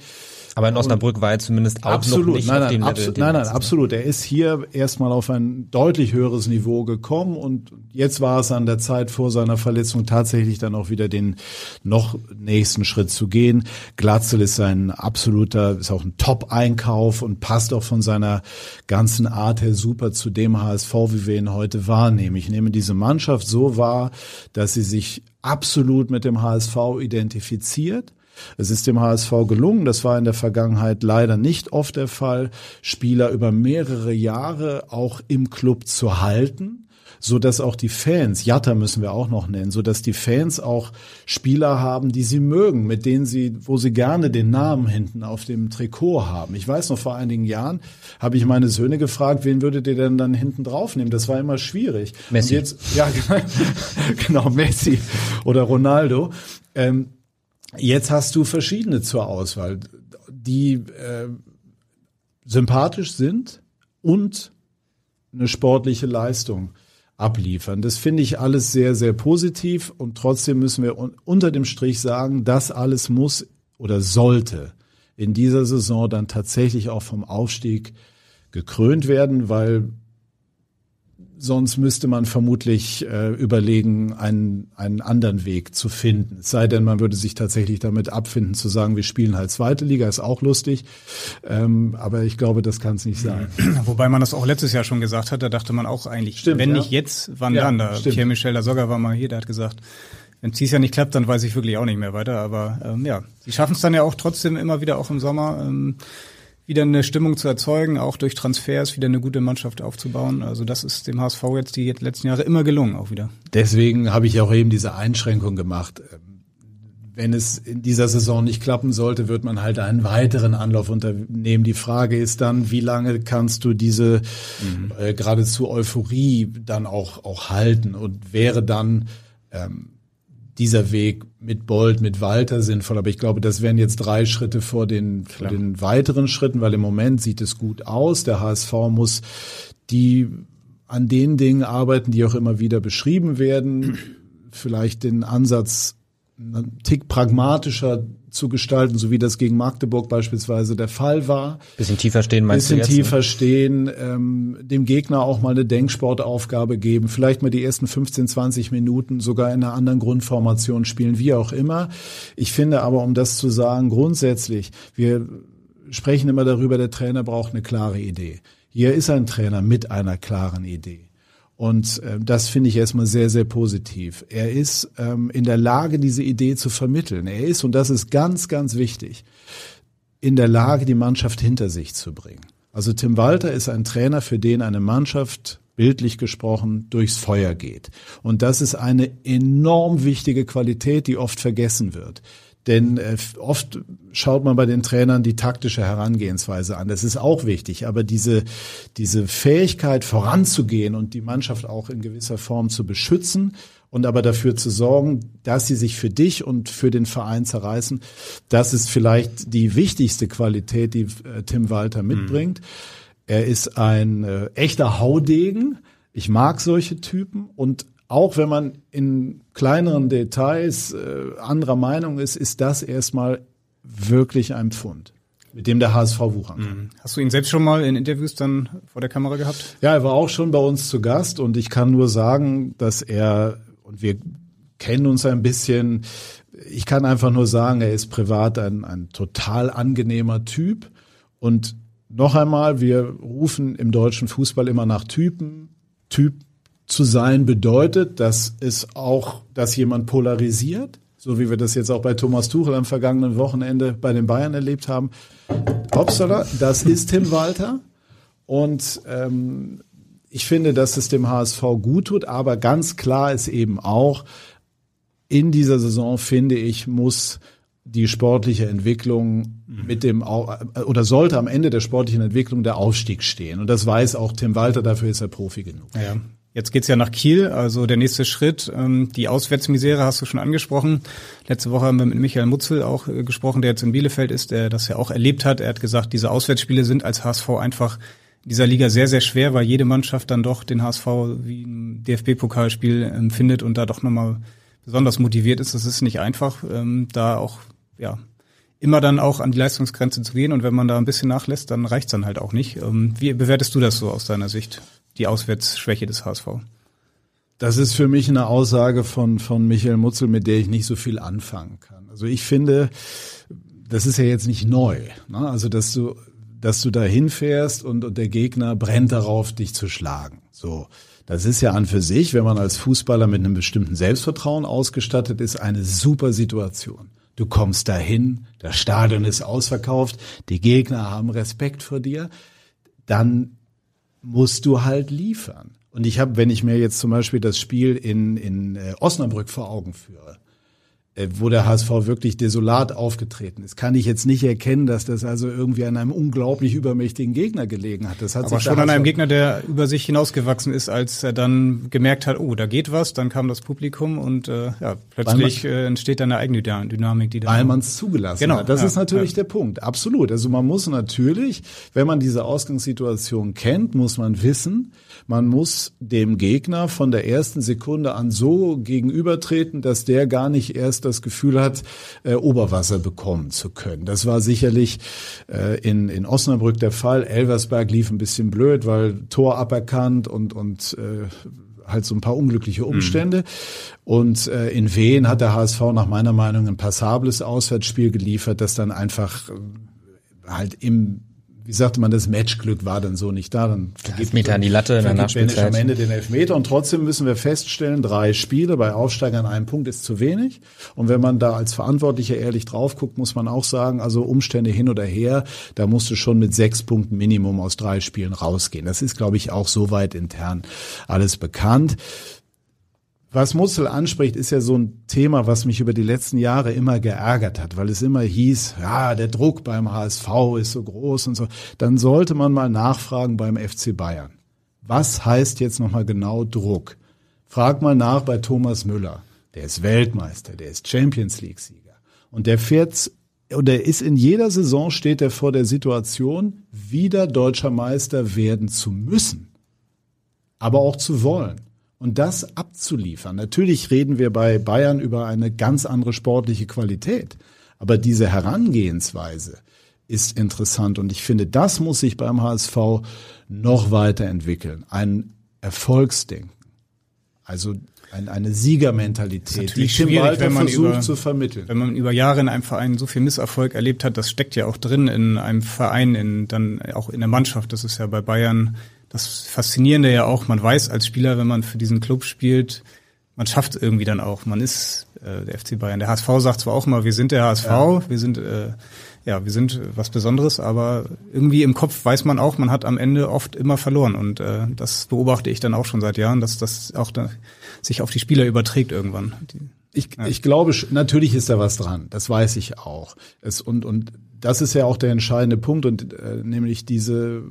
Aber in Osnabrück war er zumindest auch absolut, noch nicht nein, auf dem nein, Level. Nein, nein, absolut. Er ist hier erstmal auf ein deutlich höheres Niveau gekommen und jetzt war es an der Zeit vor seiner Verletzung tatsächlich dann auch wieder den noch nächsten Schritt zu gehen. Glatzel ist ein absoluter, ist auch ein Top-Einkauf und passt auch von seiner ganzen Art her super zu dem HSV, wie wir ihn heute wahrnehmen. Ich nehme diese Mannschaft so wahr, dass sie sich absolut mit dem HSV identifiziert es ist dem HSV gelungen, das war in der Vergangenheit leider nicht oft der Fall, Spieler über mehrere Jahre auch im Club zu halten so dass auch die Fans, Jatta müssen wir auch noch nennen, so dass die Fans auch Spieler haben, die sie mögen, mit denen sie, wo sie gerne den Namen hinten auf dem Trikot haben. Ich weiß noch, vor einigen Jahren habe ich meine Söhne gefragt, wen würdet ihr denn dann hinten draufnehmen? Das war immer schwierig. Messi. Und jetzt, ja, genau, Messi oder Ronaldo. Ähm, Jetzt hast du verschiedene zur Auswahl, die äh, sympathisch sind und eine sportliche Leistung abliefern. Das finde ich alles sehr, sehr positiv und trotzdem müssen wir unter dem Strich sagen, das alles muss oder sollte in dieser Saison dann tatsächlich auch vom Aufstieg gekrönt werden, weil sonst müsste man vermutlich äh, überlegen, einen, einen anderen Weg zu finden. Es sei denn, man würde sich tatsächlich damit abfinden, zu sagen, wir spielen halt zweite Liga, ist auch lustig. Ähm, aber ich glaube, das kann es nicht sein. Wobei man das auch letztes Jahr schon gesagt hat, da dachte man auch eigentlich, stimmt, wenn ja. nicht jetzt, wann ja, dann? Da Pierre-Michel Lasogga war mal hier, der hat gesagt, wenn es ja nicht klappt, dann weiß ich wirklich auch nicht mehr weiter. Aber ähm, ja, sie schaffen es dann ja auch trotzdem immer wieder auch im Sommer. Ähm, wieder eine Stimmung zu erzeugen, auch durch Transfers wieder eine gute Mannschaft aufzubauen. Also das ist dem HSV jetzt die letzten Jahre immer gelungen, auch wieder. Deswegen habe ich auch eben diese Einschränkung gemacht. Wenn es in dieser Saison nicht klappen sollte, wird man halt einen weiteren Anlauf unternehmen. Die Frage ist dann, wie lange kannst du diese mhm. äh, geradezu Euphorie dann auch, auch halten und wäre dann ähm, dieser Weg mit Bolt, mit Walter sinnvoll. Aber ich glaube, das wären jetzt drei Schritte vor den, vor den weiteren Schritten, weil im Moment sieht es gut aus. Der HSV muss die an den Dingen arbeiten, die auch immer wieder beschrieben werden. Vielleicht den Ansatz einen Tick pragmatischer zu gestalten, so wie das gegen Magdeburg beispielsweise der Fall war. Bisschen tiefer stehen, meinst Bisschen du tiefer ne? stehen, ähm, dem Gegner auch mal eine Denksportaufgabe geben, vielleicht mal die ersten 15, 20 Minuten sogar in einer anderen Grundformation spielen, wie auch immer. Ich finde aber, um das zu sagen, grundsätzlich, wir sprechen immer darüber, der Trainer braucht eine klare Idee. Hier ist ein Trainer mit einer klaren Idee. Und äh, das finde ich erstmal sehr, sehr positiv. Er ist ähm, in der Lage, diese Idee zu vermitteln. Er ist, und das ist ganz, ganz wichtig, in der Lage, die Mannschaft hinter sich zu bringen. Also Tim Walter ist ein Trainer, für den eine Mannschaft bildlich gesprochen, durchs Feuer geht. Und das ist eine enorm wichtige Qualität, die oft vergessen wird. Denn äh, oft schaut man bei den Trainern die taktische Herangehensweise an. Das ist auch wichtig. Aber diese, diese Fähigkeit voranzugehen und die Mannschaft auch in gewisser Form zu beschützen und aber dafür zu sorgen, dass sie sich für dich und für den Verein zerreißen, das ist vielleicht die wichtigste Qualität, die äh, Tim Walter mitbringt. Mhm. Er ist ein äh, echter Haudegen. Ich mag solche Typen und auch wenn man in kleineren Details äh, anderer Meinung ist, ist das erstmal wirklich ein Pfund, mit dem der HSV wuchern kann. Mhm. Hast du ihn selbst schon mal in Interviews dann vor der Kamera gehabt? Ja, er war auch schon bei uns zu Gast und ich kann nur sagen, dass er, und wir kennen uns ein bisschen, ich kann einfach nur sagen, er ist privat ein, ein total angenehmer Typ und noch einmal, wir rufen im deutschen Fußball immer nach Typen. Typ zu sein bedeutet, dass es auch, dass jemand polarisiert, so wie wir das jetzt auch bei Thomas Tuchel am vergangenen Wochenende bei den Bayern erlebt haben. Upsala, das ist Tim Walter. Und ähm, ich finde, dass es dem HSV gut tut, aber ganz klar ist eben auch, in dieser Saison, finde ich, muss die sportliche Entwicklung mit dem oder sollte am Ende der sportlichen Entwicklung der Aufstieg stehen. Und das weiß auch Tim Walter, dafür ist er Profi genug. Ja. Jetzt geht's ja nach Kiel, also der nächste Schritt. Ähm, die Auswärtsmisere hast du schon angesprochen. Letzte Woche haben wir mit Michael Mutzel auch äh, gesprochen, der jetzt in Bielefeld ist, der das ja auch erlebt hat. Er hat gesagt, diese Auswärtsspiele sind als HSV einfach in dieser Liga sehr, sehr schwer, weil jede Mannschaft dann doch den HSV wie ein DFB-Pokalspiel empfindet und da doch nochmal besonders motiviert ist. Das ist nicht einfach, ähm, da auch, ja, immer dann auch an die Leistungsgrenze zu gehen und wenn man da ein bisschen nachlässt, dann reicht's dann halt auch nicht. Ähm, wie bewertest du das so aus deiner Sicht? Die Auswärtsschwäche des HSV. Das ist für mich eine Aussage von, von Michael Mutzel, mit der ich nicht so viel anfangen kann. Also ich finde, das ist ja jetzt nicht neu. Ne? Also, dass du, dass du da hinfährst und, und der Gegner brennt darauf, dich zu schlagen. So. Das ist ja an für sich, wenn man als Fußballer mit einem bestimmten Selbstvertrauen ausgestattet ist, eine super Situation. Du kommst dahin, das Stadion ist ausverkauft, die Gegner haben Respekt vor dir, dann musst du halt liefern. Und ich habe, wenn ich mir jetzt zum Beispiel das Spiel in, in äh, Osnabrück vor Augen führe, wo der HSV wirklich desolat aufgetreten ist, kann ich jetzt nicht erkennen, dass das also irgendwie an einem unglaublich übermächtigen Gegner gelegen hat. Das hat Aber schon an einem Gegner, der über sich hinausgewachsen ist, als er dann gemerkt hat, oh, da geht was, dann kam das Publikum und äh, ja, plötzlich man, äh, entsteht dann eine eigene Dynamik, die da Weil man es zugelassen genau, hat. Das ja, ist natürlich ja. der Punkt. Absolut. Also man muss natürlich, wenn man diese Ausgangssituation kennt, muss man wissen, man muss dem Gegner von der ersten Sekunde an so gegenübertreten, dass der gar nicht erst das Gefühl hat, äh, Oberwasser bekommen zu können. Das war sicherlich äh, in, in Osnabrück der Fall. Elversberg lief ein bisschen blöd, weil Tor aberkannt und, und äh, halt so ein paar unglückliche Umstände. Mhm. Und äh, in Wien hat der HSV nach meiner Meinung ein passables Auswärtsspiel geliefert, das dann einfach äh, halt im wie sagte man, das Matchglück war dann so nicht da. Dann Elfmeter an die Latte in der Nachspielzeit. am Ende den Elfmeter und trotzdem müssen wir feststellen, drei Spiele bei Aufsteigern einem Punkt ist zu wenig. Und wenn man da als Verantwortlicher ehrlich drauf guckt, muss man auch sagen, also Umstände hin oder her, da musst du schon mit sechs Punkten Minimum aus drei Spielen rausgehen. Das ist, glaube ich, auch soweit intern alles bekannt. Was Mutzel anspricht, ist ja so ein Thema, was mich über die letzten Jahre immer geärgert hat, weil es immer hieß, ja, der Druck beim HSV ist so groß und so. Dann sollte man mal nachfragen beim FC Bayern. Was heißt jetzt nochmal genau Druck? Frag mal nach bei Thomas Müller. Der ist Weltmeister, der ist Champions League Sieger. Und der fährt, und der ist in jeder Saison steht er vor der Situation, wieder deutscher Meister werden zu müssen. Aber auch zu wollen und das abzuliefern. Natürlich reden wir bei Bayern über eine ganz andere sportliche Qualität, aber diese Herangehensweise ist interessant und ich finde, das muss sich beim HSV noch weiterentwickeln. Ein Erfolgsdenken. Also eine Siegermentalität, die Tim Walter wenn man versucht über, zu vermitteln. Wenn man über Jahre in einem Verein so viel Misserfolg erlebt hat, das steckt ja auch drin in einem Verein, in, dann auch in der Mannschaft. Das ist ja bei Bayern das Faszinierende ja auch, man weiß als Spieler, wenn man für diesen Club spielt, man schafft irgendwie dann auch. Man ist äh, der FC Bayern. Der HSV sagt zwar auch immer, wir sind der HSV, ja. wir sind äh, ja, wir sind was Besonderes, aber irgendwie im Kopf weiß man auch, man hat am Ende oft immer verloren und äh, das beobachte ich dann auch schon seit Jahren, dass das auch da, sich auf die Spieler überträgt irgendwann. Ich, ja. ich glaube, natürlich ist da was dran. Das weiß ich auch. Es, und, und das ist ja auch der entscheidende Punkt und äh, nämlich diese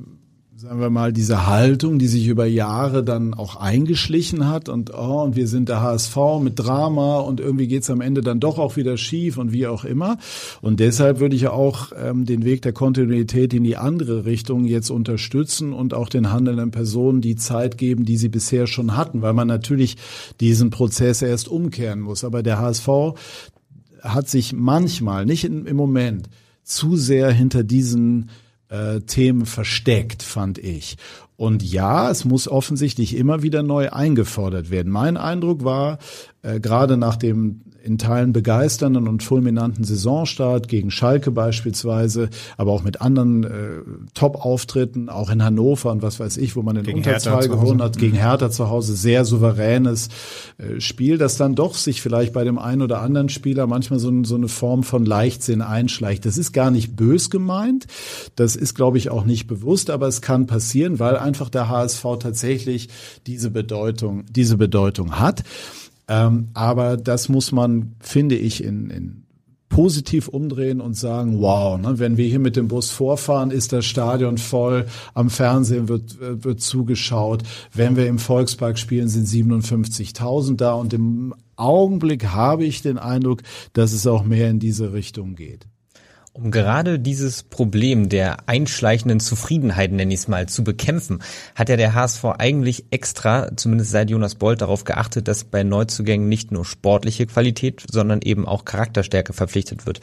sagen wir mal, diese Haltung, die sich über Jahre dann auch eingeschlichen hat und oh, und wir sind der HSV mit Drama und irgendwie geht's am Ende dann doch auch wieder schief und wie auch immer. Und deshalb würde ich ja auch ähm, den Weg der Kontinuität in die andere Richtung jetzt unterstützen und auch den handelnden Personen die Zeit geben, die sie bisher schon hatten, weil man natürlich diesen Prozess erst umkehren muss. Aber der HSV hat sich manchmal, nicht im Moment, zu sehr hinter diesen äh, Themen versteckt, fand ich. Und ja, es muss offensichtlich immer wieder neu eingefordert werden. Mein Eindruck war, äh, gerade nach dem in Teilen begeisternden und fulminanten Saisonstart gegen Schalke beispielsweise, aber auch mit anderen äh, Top-Auftritten, auch in Hannover und was weiß ich, wo man in Unterzahl gewonnen hat, gegen mhm. Hertha zu Hause, sehr souveränes äh, Spiel, das dann doch sich vielleicht bei dem einen oder anderen Spieler manchmal so, so eine Form von Leichtsinn einschleicht. Das ist gar nicht bös gemeint, das ist, glaube ich, auch nicht bewusst, aber es kann passieren, weil einfach der HSV tatsächlich diese Bedeutung, diese Bedeutung hat. Ähm, aber das muss man, finde ich, in, in positiv umdrehen und sagen, wow, ne, wenn wir hier mit dem Bus vorfahren, ist das Stadion voll, am Fernsehen wird, wird zugeschaut, wenn wir im Volkspark spielen, sind 57.000 da. Und im Augenblick habe ich den Eindruck, dass es auch mehr in diese Richtung geht. Um gerade dieses Problem der einschleichenden Zufriedenheit, nenne ich es mal, zu bekämpfen, hat ja der HSV eigentlich extra, zumindest seit Jonas Bolt, darauf geachtet, dass bei Neuzugängen nicht nur sportliche Qualität, sondern eben auch Charakterstärke verpflichtet wird.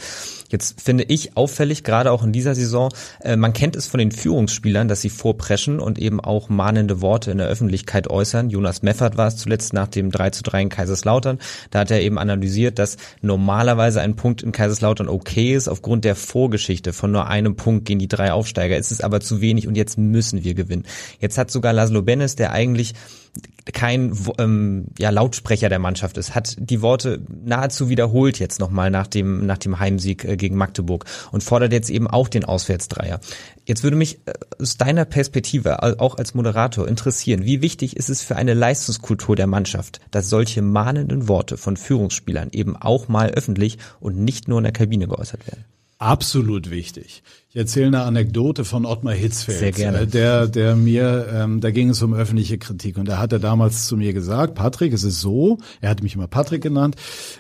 Jetzt finde ich auffällig, gerade auch in dieser Saison, äh, man kennt es von den Führungsspielern, dass sie vorpreschen und eben auch mahnende Worte in der Öffentlichkeit äußern. Jonas Meffert war es zuletzt nach dem 3 zu 3 in Kaiserslautern. Da hat er eben analysiert, dass normalerweise ein Punkt in Kaiserslautern okay ist, aufgrund der Vorgeschichte von nur einem Punkt gegen die drei Aufsteiger. Es ist aber zu wenig und jetzt müssen wir gewinnen. Jetzt hat sogar Laszlo Bennis, der eigentlich kein ähm, ja, Lautsprecher der Mannschaft ist, hat die Worte nahezu wiederholt jetzt nochmal nach dem, nach dem Heimsieg äh, gegen Magdeburg und fordert jetzt eben auch den Auswärtsdreier. Jetzt würde mich äh, aus deiner Perspektive, auch als Moderator, interessieren, wie wichtig ist es für eine Leistungskultur der Mannschaft, dass solche mahnenden Worte von Führungsspielern eben auch mal öffentlich und nicht nur in der Kabine geäußert werden? Absolut wichtig. Ich erzähle eine Anekdote von Ottmar Hitzfeld. Sehr gerne. Äh, der, der mir, ähm, da ging es um öffentliche Kritik und er hatte damals zu mir gesagt, Patrick, es ist so, er hatte mich immer Patrick genannt,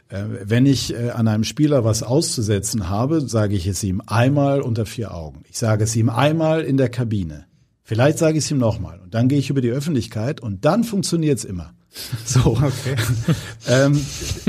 äh, wenn ich äh, an einem Spieler was auszusetzen habe, sage ich es ihm einmal unter vier Augen. Ich sage es ihm einmal in der Kabine. Vielleicht sage ich es ihm nochmal und dann gehe ich über die Öffentlichkeit und dann funktioniert es immer. So. Okay. ähm,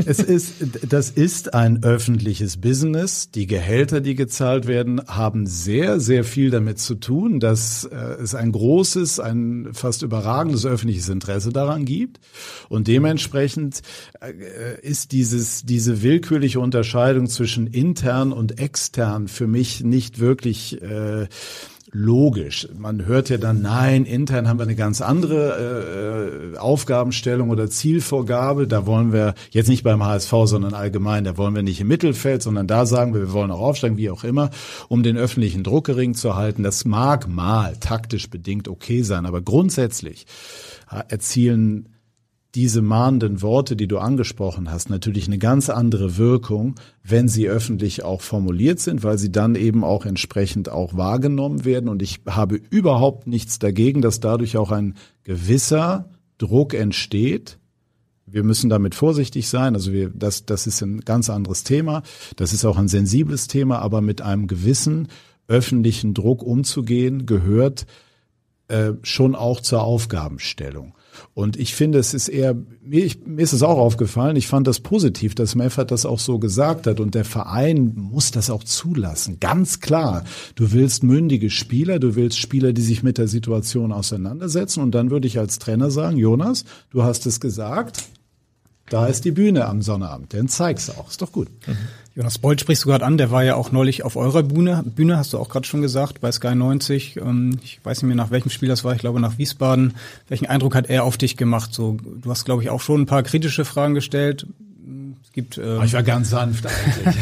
es ist, das ist ein öffentliches Business. Die Gehälter, die gezahlt werden, haben sehr, sehr viel damit zu tun, dass äh, es ein großes, ein fast überragendes öffentliches Interesse daran gibt. Und dementsprechend äh, ist dieses, diese willkürliche Unterscheidung zwischen intern und extern für mich nicht wirklich äh, logisch. Man hört ja dann, nein, intern haben wir eine ganz andere äh, Aufgabenstellung oder Zielvorgabe. Da wollen wir jetzt nicht beim HSV, sondern allgemein, da wollen wir nicht im Mittelfeld, sondern da sagen wir, wir wollen auch aufsteigen, wie auch immer, um den öffentlichen Druck gering zu halten. Das mag mal taktisch bedingt okay sein, aber grundsätzlich äh, erzielen diese mahnenden Worte, die du angesprochen hast, natürlich eine ganz andere Wirkung, wenn sie öffentlich auch formuliert sind, weil sie dann eben auch entsprechend auch wahrgenommen werden. Und ich habe überhaupt nichts dagegen, dass dadurch auch ein gewisser Druck entsteht. Wir müssen damit vorsichtig sein. Also wir, das, das ist ein ganz anderes Thema. Das ist auch ein sensibles Thema, aber mit einem gewissen öffentlichen Druck umzugehen gehört äh, schon auch zur Aufgabenstellung. Und ich finde, es ist eher, mir, ich, mir ist es auch aufgefallen, ich fand das positiv, dass Meffert das auch so gesagt hat und der Verein muss das auch zulassen. Ganz klar. Du willst mündige Spieler, du willst Spieler, die sich mit der Situation auseinandersetzen und dann würde ich als Trainer sagen, Jonas, du hast es gesagt, da ist die Bühne am Sonnabend, dann zeig's auch, ist doch gut. Mhm. Jonas Bold sprichst du gerade an, der war ja auch neulich auf eurer Bühne, Bühne hast du auch gerade schon gesagt, bei Sky 90. Ähm, ich weiß nicht mehr, nach welchem Spiel das war, ich glaube nach Wiesbaden. Welchen Eindruck hat er auf dich gemacht? So, du hast, glaube ich, auch schon ein paar kritische Fragen gestellt. Es gibt, äh, ich war ganz sanft eigentlich.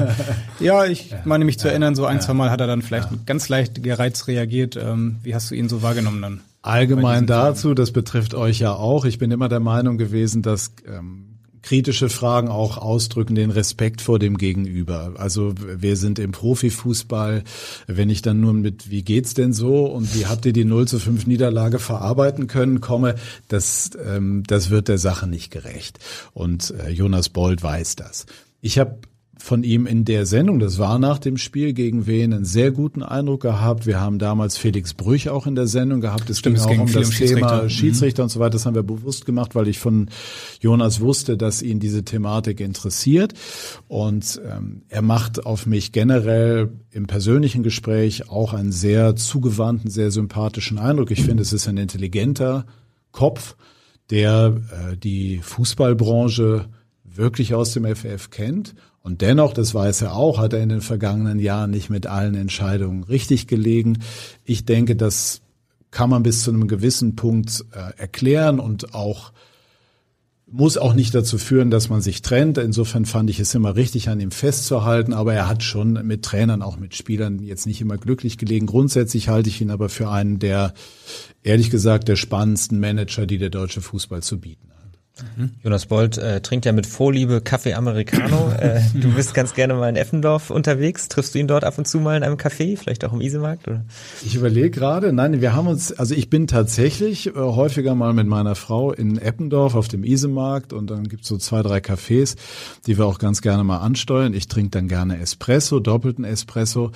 ja, ich meine mich zu erinnern, so ein, zwei Mal hat er dann vielleicht ja. ganz leicht gereizt reagiert. Ähm, wie hast du ihn so wahrgenommen dann? Allgemein dazu, das betrifft euch ja auch. Ich bin immer der Meinung gewesen, dass ähm, kritische Fragen auch ausdrücken den Respekt vor dem Gegenüber. Also wir sind im Profifußball, wenn ich dann nur mit wie geht's denn so und wie habt ihr die 0 zu 5 Niederlage verarbeiten können, komme, das, ähm, das wird der Sache nicht gerecht. Und äh, Jonas Bold weiß das. Ich habe von ihm in der Sendung, das war nach dem Spiel gegen Wen, einen sehr guten Eindruck gehabt. Wir haben damals Felix Brüch auch in der Sendung gehabt. Es Stimmt, ging auch um das Thema Schiedsrichter. Schiedsrichter mhm. und so weiter. Das haben wir bewusst gemacht, weil ich von Jonas wusste, dass ihn diese Thematik interessiert. Und ähm, er macht auf mich generell im persönlichen Gespräch auch einen sehr zugewandten, sehr sympathischen Eindruck. Ich finde, es ist ein intelligenter Kopf, der äh, die Fußballbranche wirklich aus dem FF kennt und dennoch, das weiß er auch, hat er in den vergangenen Jahren nicht mit allen Entscheidungen richtig gelegen. Ich denke, das kann man bis zu einem gewissen Punkt äh, erklären und auch muss auch nicht dazu führen, dass man sich trennt. Insofern fand ich es immer richtig, an ihm festzuhalten. Aber er hat schon mit Trainern, auch mit Spielern jetzt nicht immer glücklich gelegen. Grundsätzlich halte ich ihn aber für einen der, ehrlich gesagt, der spannendsten Manager, die der deutsche Fußball zu bieten hat. Mhm. Jonas Bolt äh, trinkt ja mit Vorliebe Kaffee Americano. äh, du bist ganz gerne mal in Effendorf unterwegs. Triffst du ihn dort ab und zu mal in einem Café, vielleicht auch im Isemarkt? Oder? Ich überlege gerade, nein, wir haben uns, also ich bin tatsächlich äh, häufiger mal mit meiner Frau in Eppendorf auf dem Isemarkt und dann gibt's so zwei, drei Cafés, die wir auch ganz gerne mal ansteuern. Ich trinke dann gerne Espresso, doppelten Espresso.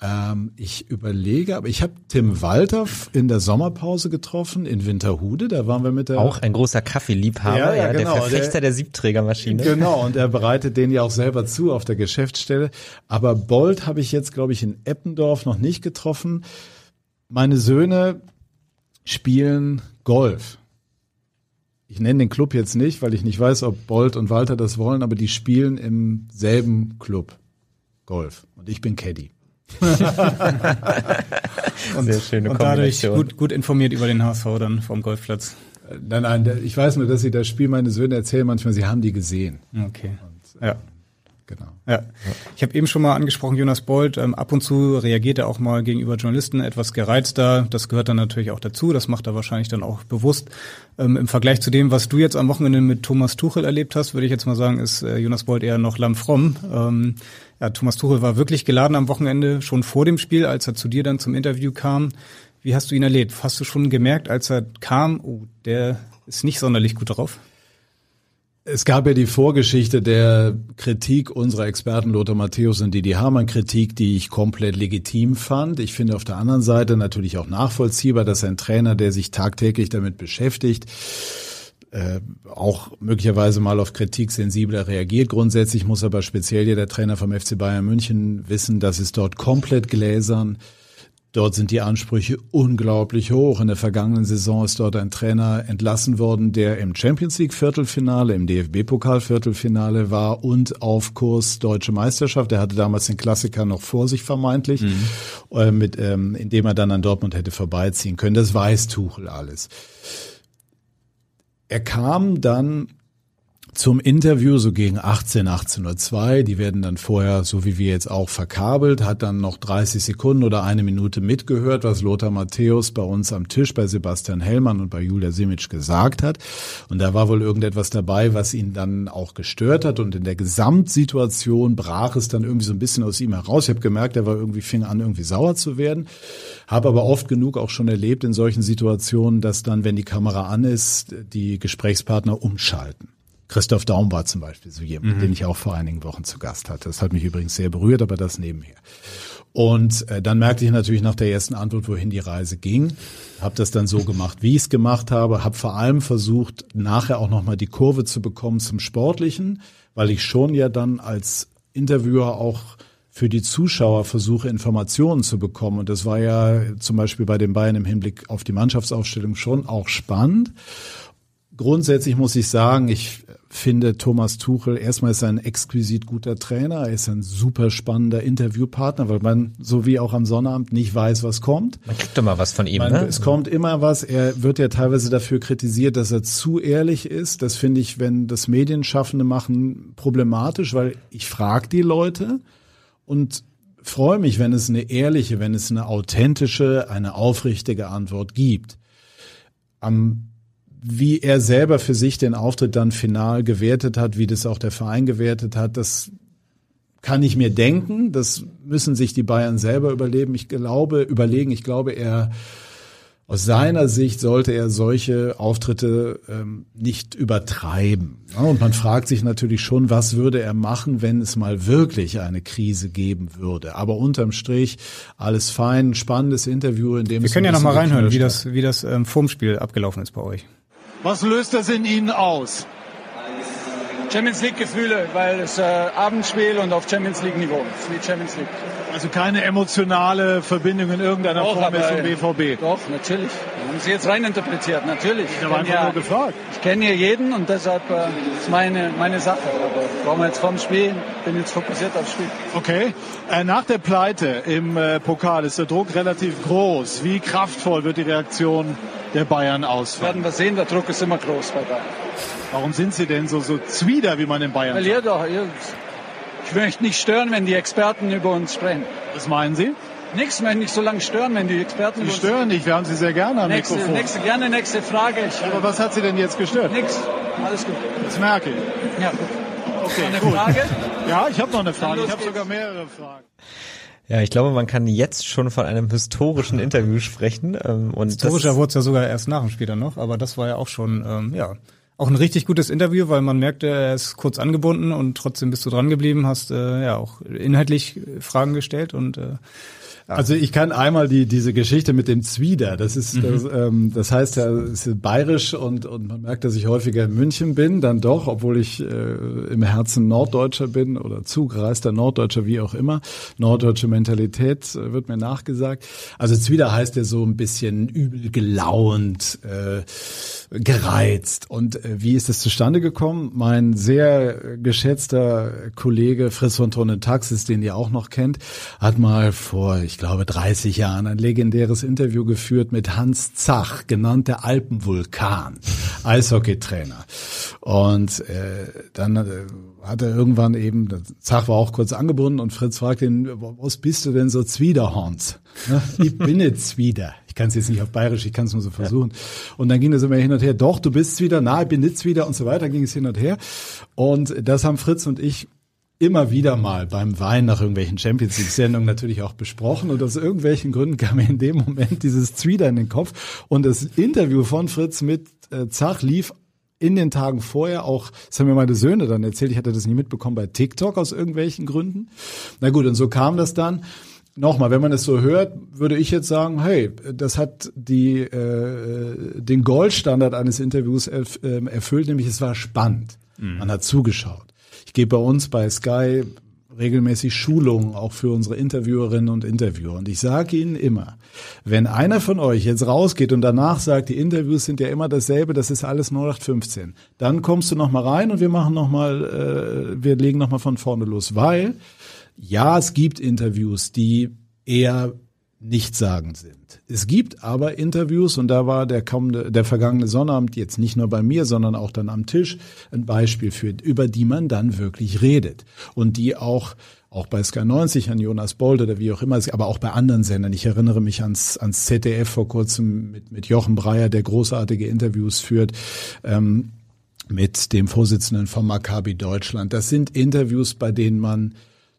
Ähm, ich überlege, aber ich habe Tim Walter in der Sommerpause getroffen in Winterhude. Da waren wir mit der auch ein großer Kaffeeliebhaber, ja, ja, ja genau, der Verfechter der, der Siebträgermaschine. Genau, und er bereitet den ja auch selber zu auf der Geschäftsstelle. Aber Bolt habe ich jetzt, glaube ich, in Eppendorf noch nicht getroffen. Meine Söhne spielen Golf. Ich nenne den Club jetzt nicht, weil ich nicht weiß, ob Bolt und Walter das wollen, aber die spielen im selben Club. Golf. Und ich bin Caddy. Und, Sehr schöne und dadurch gut, gut informiert über den HSV dann vom Golfplatz. Äh, nein, nein, ich weiß nur, dass sie das Spiel, meine Söhne erzählen manchmal, sie haben die gesehen. Okay. Und, ja. Genau. Ja. Ich habe eben schon mal angesprochen, Jonas Bold, ähm, ab und zu reagiert er auch mal gegenüber Journalisten etwas gereizter. Das gehört dann natürlich auch dazu. Das macht er wahrscheinlich dann auch bewusst. Ähm, Im Vergleich zu dem, was du jetzt am Wochenende mit Thomas Tuchel erlebt hast, würde ich jetzt mal sagen, ist äh, Jonas Bold eher noch lammfromm. Ähm, ja, Thomas Tuchel war wirklich geladen am Wochenende, schon vor dem Spiel, als er zu dir dann zum Interview kam. Wie hast du ihn erlebt? Hast du schon gemerkt, als er kam, oh, der ist nicht sonderlich gut drauf? Es gab ja die Vorgeschichte der Kritik unserer Experten Lothar Matthäus und Didi Hamann Kritik, die ich komplett legitim fand. Ich finde auf der anderen Seite natürlich auch nachvollziehbar, dass ein Trainer, der sich tagtäglich damit beschäftigt, äh, auch möglicherweise mal auf Kritik sensibler reagiert. Grundsätzlich muss aber speziell hier der Trainer vom FC Bayern München wissen, dass es dort komplett gläsern Dort sind die Ansprüche unglaublich hoch. In der vergangenen Saison ist dort ein Trainer entlassen worden, der im Champions League Viertelfinale, im DFB-Pokal Viertelfinale war und auf Kurs Deutsche Meisterschaft. Er hatte damals den Klassiker noch vor sich vermeintlich, mhm. äh, mit, ähm, indem er dann an Dortmund hätte vorbeiziehen können. Das weiß Tuchel alles. Er kam dann zum Interview so gegen 18, 18.02 Uhr. Die werden dann vorher, so wie wir jetzt auch, verkabelt, hat dann noch 30 Sekunden oder eine Minute mitgehört, was Lothar Matthäus bei uns am Tisch bei Sebastian Hellmann und bei Julia Simic gesagt hat. Und da war wohl irgendetwas dabei, was ihn dann auch gestört hat. Und in der Gesamtsituation brach es dann irgendwie so ein bisschen aus ihm heraus. Ich habe gemerkt, er war irgendwie, fing an, irgendwie sauer zu werden. Habe aber oft genug auch schon erlebt in solchen Situationen, dass dann, wenn die Kamera an ist, die Gesprächspartner umschalten. Christoph Daum war zum Beispiel so jemand, mhm. den ich auch vor einigen Wochen zu Gast hatte. Das hat mich übrigens sehr berührt, aber das nebenher. Und äh, dann merkte ich natürlich nach der ersten Antwort, wohin die Reise ging. Habe das dann so gemacht, wie ich es gemacht habe. Habe vor allem versucht, nachher auch nochmal die Kurve zu bekommen zum Sportlichen, weil ich schon ja dann als Interviewer auch für die Zuschauer versuche, Informationen zu bekommen. Und das war ja zum Beispiel bei den Bayern im Hinblick auf die Mannschaftsaufstellung schon auch spannend. Grundsätzlich muss ich sagen, ich finde Thomas Tuchel erstmal ist er ein exquisit guter Trainer, er ist ein super spannender Interviewpartner, weil man so wie auch am Sonnabend nicht weiß, was kommt. Man kriegt immer was von ihm, man, ne? Es kommt immer was. Er wird ja teilweise dafür kritisiert, dass er zu ehrlich ist. Das finde ich, wenn das Medienschaffende machen, problematisch, weil ich frage die Leute und freue mich, wenn es eine ehrliche, wenn es eine authentische, eine aufrichtige Antwort gibt. Am wie er selber für sich den Auftritt dann final gewertet hat, wie das auch der Verein gewertet hat, das kann ich mir denken. Das müssen sich die Bayern selber überleben. Ich glaube, überlegen. Ich glaube, er aus seiner Sicht sollte er solche Auftritte ähm, nicht übertreiben. Und man fragt sich natürlich schon, was würde er machen, wenn es mal wirklich eine Krise geben würde. Aber unterm Strich alles fein, spannendes Interview, in dem wir können ja noch mal reinhören, wie das wie das ähm, vorm Spiel abgelaufen ist bei euch. Was löst das in Ihnen aus? Champions League Gefühle, weil es äh, Abendspiel und auf Champions League Niveau. wie Champions League. Also keine emotionale Verbindung in irgendeiner doch, Form zum BVB. Doch, natürlich. Haben Sie jetzt reininterpretiert, natürlich. Ich habe einfach ja, nur gefragt. Ich kenne hier jeden und deshalb äh, ist meine, meine Sache. Aber brauchen wir jetzt vom Spiel, bin jetzt fokussiert aufs Spiel. Okay. Äh, nach der Pleite im äh, Pokal ist der Druck relativ groß. Wie kraftvoll wird die Reaktion der Bayern ausfallen? Werden wir sehen, der Druck ist immer groß bei Bayern. Warum sind Sie denn so, so zwider, wie man in Bayern Weil sagt? Doch, ich möchte nicht stören, wenn die Experten über uns sprechen. Was meinen Sie? Nichts, möchte nicht so lange stören, wenn die Experten. Sie stören nicht, wir haben Sie sehr gerne am nächste, Mikrofon. Nächste, gerne nächste Frage. Ich, Aber was hat Sie denn jetzt gestört? Nix, alles gut. Das merke ich. Ja, gut. Okay, eine gut. Frage? Ja, ich habe noch eine Frage. Ich habe sogar mehrere Fragen. Ja, ich glaube, man kann jetzt schon von einem historischen Interview sprechen. Ähm, und Historischer wurde es ja sogar erst nach dem Spiel dann noch, aber das war ja auch schon, ähm, ja, auch ein richtig gutes Interview, weil man merkte, er ist kurz angebunden und trotzdem bist du dran geblieben, hast äh, ja auch inhaltlich Fragen gestellt und äh, also ich kann einmal die diese Geschichte mit dem Zwider. Das ist mhm. das, ähm, das heißt ja, ist bayerisch und und man merkt, dass ich häufiger in München bin, dann doch, obwohl ich äh, im Herzen Norddeutscher bin oder zugereister Norddeutscher, wie auch immer. Norddeutsche Mentalität äh, wird mir nachgesagt. Also Zwider heißt ja so ein bisschen übel gelaunt. Äh, gereizt. Und äh, wie ist es zustande gekommen? Mein sehr geschätzter Kollege Fritz von Tonnen Taxis, den ihr auch noch kennt, hat mal vor, ich glaube, 30 Jahren ein legendäres Interview geführt mit Hans Zach, genannt der Alpenvulkan, Eishockeytrainer. Und äh, dann äh, hat er irgendwann eben, Zach war auch kurz angebunden und Fritz fragt ihn, was bist du denn so Zwiderhorns? Ich bin jetzt Zwider kann es jetzt nicht auf Bayerisch, ich kann es nur so versuchen. Ja. Und dann ging das immer hin und her, doch, du bist wieder, na, ich bin jetzt wieder und so weiter, ging es hin und her. Und das haben Fritz und ich immer wieder mal beim Wein nach irgendwelchen Champions League Sendungen natürlich auch besprochen und aus irgendwelchen Gründen kam mir in dem Moment dieses Zwider in den Kopf und das Interview von Fritz mit äh, Zach lief in den Tagen vorher auch, das haben mir meine Söhne dann erzählt, ich hatte das nicht mitbekommen bei TikTok aus irgendwelchen Gründen. Na gut, und so kam das dann nochmal, wenn man es so hört, würde ich jetzt sagen, hey, das hat die äh, den Goldstandard eines Interviews erf äh, erfüllt, nämlich es war spannend. Mhm. Man hat zugeschaut. Ich gebe bei uns bei Sky regelmäßig Schulungen auch für unsere Interviewerinnen und Interviewer. Und ich sage Ihnen immer, wenn einer von euch jetzt rausgeht und danach sagt, die Interviews sind ja immer dasselbe, das ist alles 0815, dann kommst du noch mal rein und wir machen noch mal, äh, wir legen noch mal von vorne los, weil ja, es gibt Interviews, die eher nichtssagend sind. Es gibt aber Interviews, und da war der kommende, der vergangene Sonnabend jetzt nicht nur bei mir, sondern auch dann am Tisch ein Beispiel für, über die man dann wirklich redet. Und die auch, auch bei Sky 90 an Jonas Bold oder wie auch immer, aber auch bei anderen Sendern. Ich erinnere mich ans, ans ZDF vor kurzem mit, mit Jochen Breyer, der großartige Interviews führt. Ähm, mit dem Vorsitzenden von Maccabi Deutschland. Das sind Interviews, bei denen man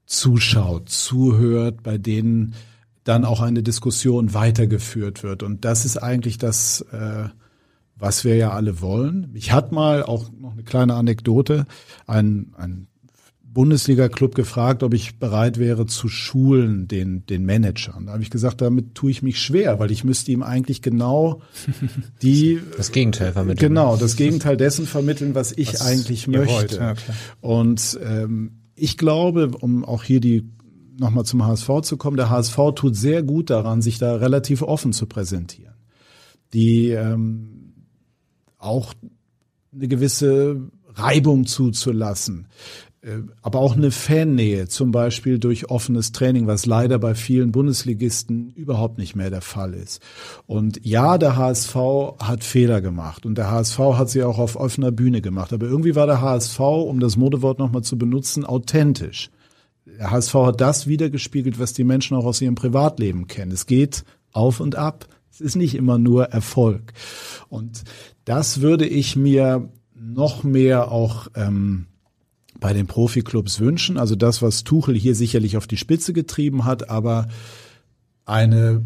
zuschaut, zuhört, bei denen dann auch eine Diskussion weitergeführt wird. Und das ist eigentlich das, äh, was wir ja alle wollen. Ich hatte mal auch noch eine kleine Anekdote, ein, ein Bundesliga-Club gefragt, ob ich bereit wäre zu schulen den, den Managern. Da habe ich gesagt, damit tue ich mich schwer, weil ich müsste ihm eigentlich genau die das Gegenteil vermitteln. Genau, das Gegenteil dessen vermitteln, was ich was eigentlich möchte. Ja, Und ähm, ich glaube, um auch hier die nochmal zum HSV zu kommen, der HSV tut sehr gut daran, sich da relativ offen zu präsentieren. Die ähm, auch eine gewisse Reibung zuzulassen. Äh, aber auch eine Fannähe, zum Beispiel durch offenes Training, was leider bei vielen Bundesligisten überhaupt nicht mehr der Fall ist. Und ja, der HSV hat Fehler gemacht und der HSV hat sie auch auf offener Bühne gemacht. Aber irgendwie war der HSV, um das Modewort nochmal zu benutzen, authentisch. Der HSV hat das wiedergespiegelt, was die Menschen auch aus ihrem Privatleben kennen. Es geht auf und ab. Es ist nicht immer nur Erfolg. Und das würde ich mir noch mehr auch ähm, bei den Profiklubs wünschen. Also das, was Tuchel hier sicherlich auf die Spitze getrieben hat, aber eine,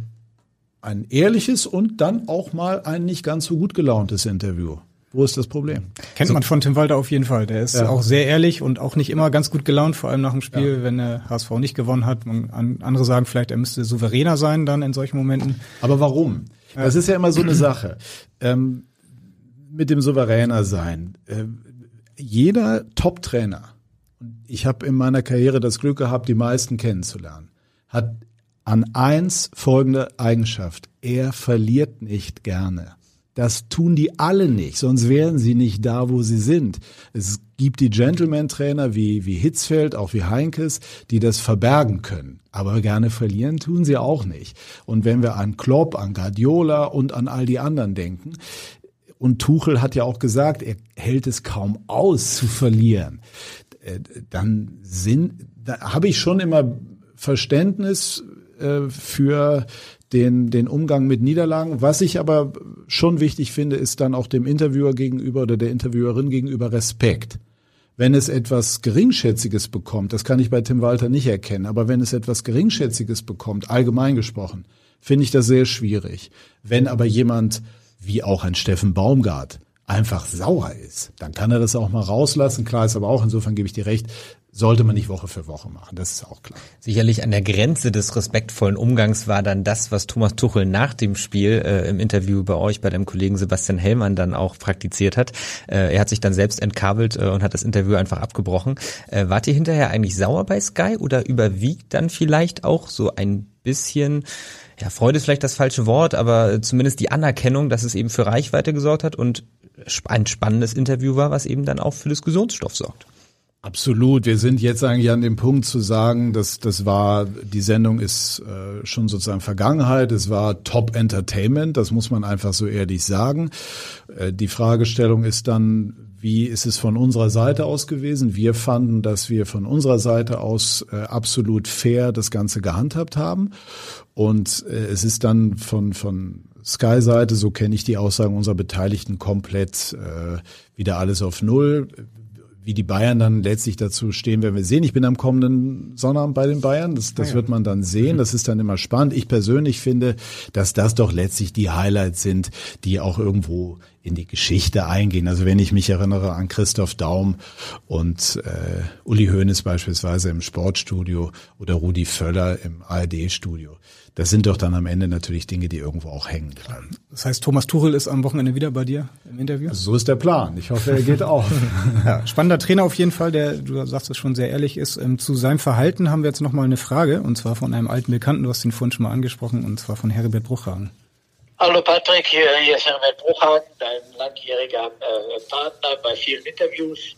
ein ehrliches und dann auch mal ein nicht ganz so gut gelauntes Interview. Wo ist das Problem? Kennt so. man von Tim Walter auf jeden Fall. Der ist ja. auch sehr ehrlich und auch nicht immer ganz gut gelaunt, vor allem nach dem Spiel, ja. wenn der HSV nicht gewonnen hat. andere sagen vielleicht, er müsste souveräner sein dann in solchen Momenten. Aber warum? Das ist ja immer so eine Sache. Ähm, mit dem souveräner sein. Äh, jeder Top-Trainer, ich habe in meiner Karriere das Glück gehabt, die meisten kennenzulernen, hat an eins folgende Eigenschaft. Er verliert nicht gerne. Das tun die alle nicht, sonst wären sie nicht da, wo sie sind. Es gibt die Gentleman-Trainer wie, wie Hitzfeld, auch wie Heinkes, die das verbergen können. Aber gerne verlieren tun sie auch nicht. Und wenn wir an Klopp, an Guardiola und an all die anderen denken, und Tuchel hat ja auch gesagt, er hält es kaum aus zu verlieren. Äh, dann sind, da habe ich schon immer Verständnis äh, für den, den Umgang mit Niederlagen. Was ich aber schon wichtig finde, ist dann auch dem Interviewer gegenüber oder der Interviewerin gegenüber Respekt. Wenn es etwas Geringschätziges bekommt, das kann ich bei Tim Walter nicht erkennen, aber wenn es etwas Geringschätziges bekommt, allgemein gesprochen, finde ich das sehr schwierig. Wenn aber jemand wie auch ein Steffen Baumgart einfach sauer ist, dann kann er das auch mal rauslassen. Klar ist aber auch, insofern gebe ich dir recht, sollte man nicht Woche für Woche machen, das ist auch klar. Sicherlich an der Grenze des respektvollen Umgangs war dann das, was Thomas Tuchel nach dem Spiel äh, im Interview bei euch, bei dem Kollegen Sebastian Hellmann dann auch praktiziert hat. Äh, er hat sich dann selbst entkabelt äh, und hat das Interview einfach abgebrochen. Äh, wart ihr hinterher eigentlich sauer bei Sky oder überwiegt dann vielleicht auch so ein bisschen ja, Freude ist vielleicht das falsche Wort, aber zumindest die Anerkennung, dass es eben für Reichweite gesorgt hat und ein spannendes Interview war, was eben dann auch für Diskussionsstoff sorgt. Absolut. Wir sind jetzt eigentlich an dem Punkt zu sagen, dass das war, die Sendung ist äh, schon sozusagen Vergangenheit. Es war Top Entertainment. Das muss man einfach so ehrlich sagen. Äh, die Fragestellung ist dann, wie ist es von unserer Seite aus gewesen? Wir fanden, dass wir von unserer Seite aus äh, absolut fair das Ganze gehandhabt haben. Und äh, es ist dann von, von Sky-Seite, so kenne ich die Aussagen unserer Beteiligten, komplett äh, wieder alles auf Null wie die Bayern dann letztlich dazu stehen, werden wir sehen. Ich bin am kommenden Sonnabend bei den Bayern. Das, das ah wird man dann sehen. Das ist dann immer spannend. Ich persönlich finde, dass das doch letztlich die Highlights sind, die auch irgendwo in die Geschichte eingehen. Also wenn ich mich erinnere an Christoph Daum und äh, Uli Hoeneß beispielsweise im Sportstudio oder Rudi Völler im ARD-Studio das sind doch dann am Ende natürlich Dinge, die irgendwo auch hängen bleiben. Das heißt, Thomas Tuchel ist am Wochenende wieder bei dir im Interview? Also so ist der Plan. Ich hoffe, er geht auf. ja, spannender Trainer auf jeden Fall, der, du sagst es schon sehr ehrlich ist. Ähm, zu seinem Verhalten haben wir jetzt nochmal eine Frage, und zwar von einem alten Bekannten, du hast ihn vorhin schon mal angesprochen, und zwar von Herbert Bruchhagen. Hallo Patrick, hier, hier ist Herbert Bruchhagen, dein langjähriger äh, Partner bei vielen Interviews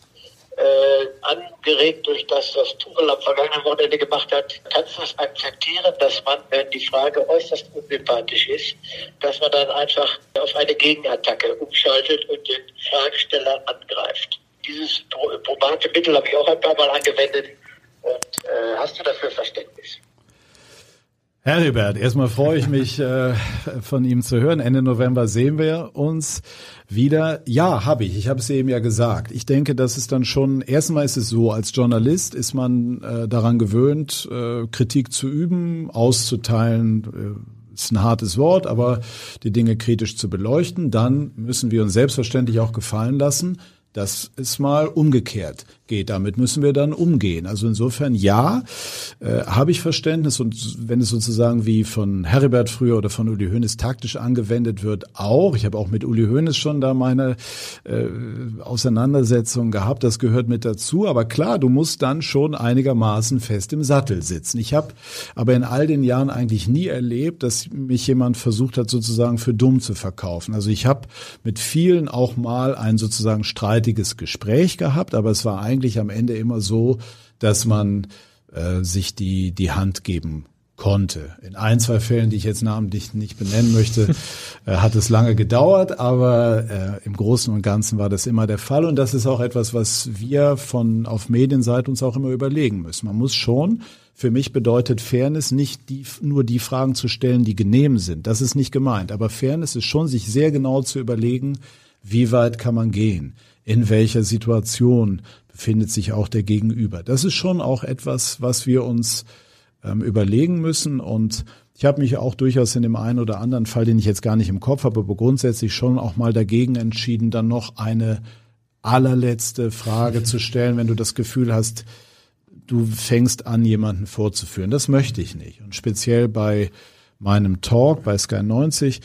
äh, angeregt durch das, was Tuchel am vergangenen Wochenende gemacht hat, kannst du es akzeptieren, dass man, wenn die Frage äußerst unsympathisch ist, dass man dann einfach auf eine Gegenattacke umschaltet und den Fragesteller angreift. Dieses probate Mittel habe ich auch ein paar Mal angewendet. Und äh, hast du dafür Verständnis? Heribert, erstmal freue ich mich, äh, von ihm zu hören. Ende November sehen wir uns wieder. Ja, habe ich. Ich habe es eben ja gesagt. Ich denke, das ist dann schon, erstmal ist es so, als Journalist ist man äh, daran gewöhnt, äh, Kritik zu üben, auszuteilen, äh, ist ein hartes Wort, aber die Dinge kritisch zu beleuchten. Dann müssen wir uns selbstverständlich auch gefallen lassen, dass es mal umgekehrt geht. Damit müssen wir dann umgehen. Also insofern ja, äh, habe ich Verständnis und wenn es sozusagen wie von Heribert früher oder von Uli Hoeneß taktisch angewendet wird, auch. Ich habe auch mit Uli Hoeneß schon da meine äh, Auseinandersetzung gehabt. Das gehört mit dazu. Aber klar, du musst dann schon einigermaßen fest im Sattel sitzen. Ich habe aber in all den Jahren eigentlich nie erlebt, dass mich jemand versucht hat, sozusagen für dumm zu verkaufen. Also ich habe mit vielen auch mal ein sozusagen streitiges Gespräch gehabt, aber es war eigentlich eigentlich am Ende immer so, dass man äh, sich die, die Hand geben konnte. In ein, zwei Fällen, die ich jetzt namentlich nicht benennen möchte, äh, hat es lange gedauert, aber äh, im Großen und Ganzen war das immer der Fall und das ist auch etwas, was wir von auf Medienseite uns auch immer überlegen müssen. Man muss schon, für mich bedeutet Fairness nicht die, nur die Fragen zu stellen, die genehm sind. Das ist nicht gemeint, aber Fairness ist schon, sich sehr genau zu überlegen, wie weit kann man gehen, in welcher Situation befindet sich auch der Gegenüber. Das ist schon auch etwas, was wir uns ähm, überlegen müssen und ich habe mich auch durchaus in dem einen oder anderen Fall, den ich jetzt gar nicht im Kopf habe, aber grundsätzlich schon auch mal dagegen entschieden, dann noch eine allerletzte Frage zu stellen, wenn du das Gefühl hast, du fängst an, jemanden vorzuführen. Das möchte ich nicht. Und speziell bei meinem Talk bei Sky 90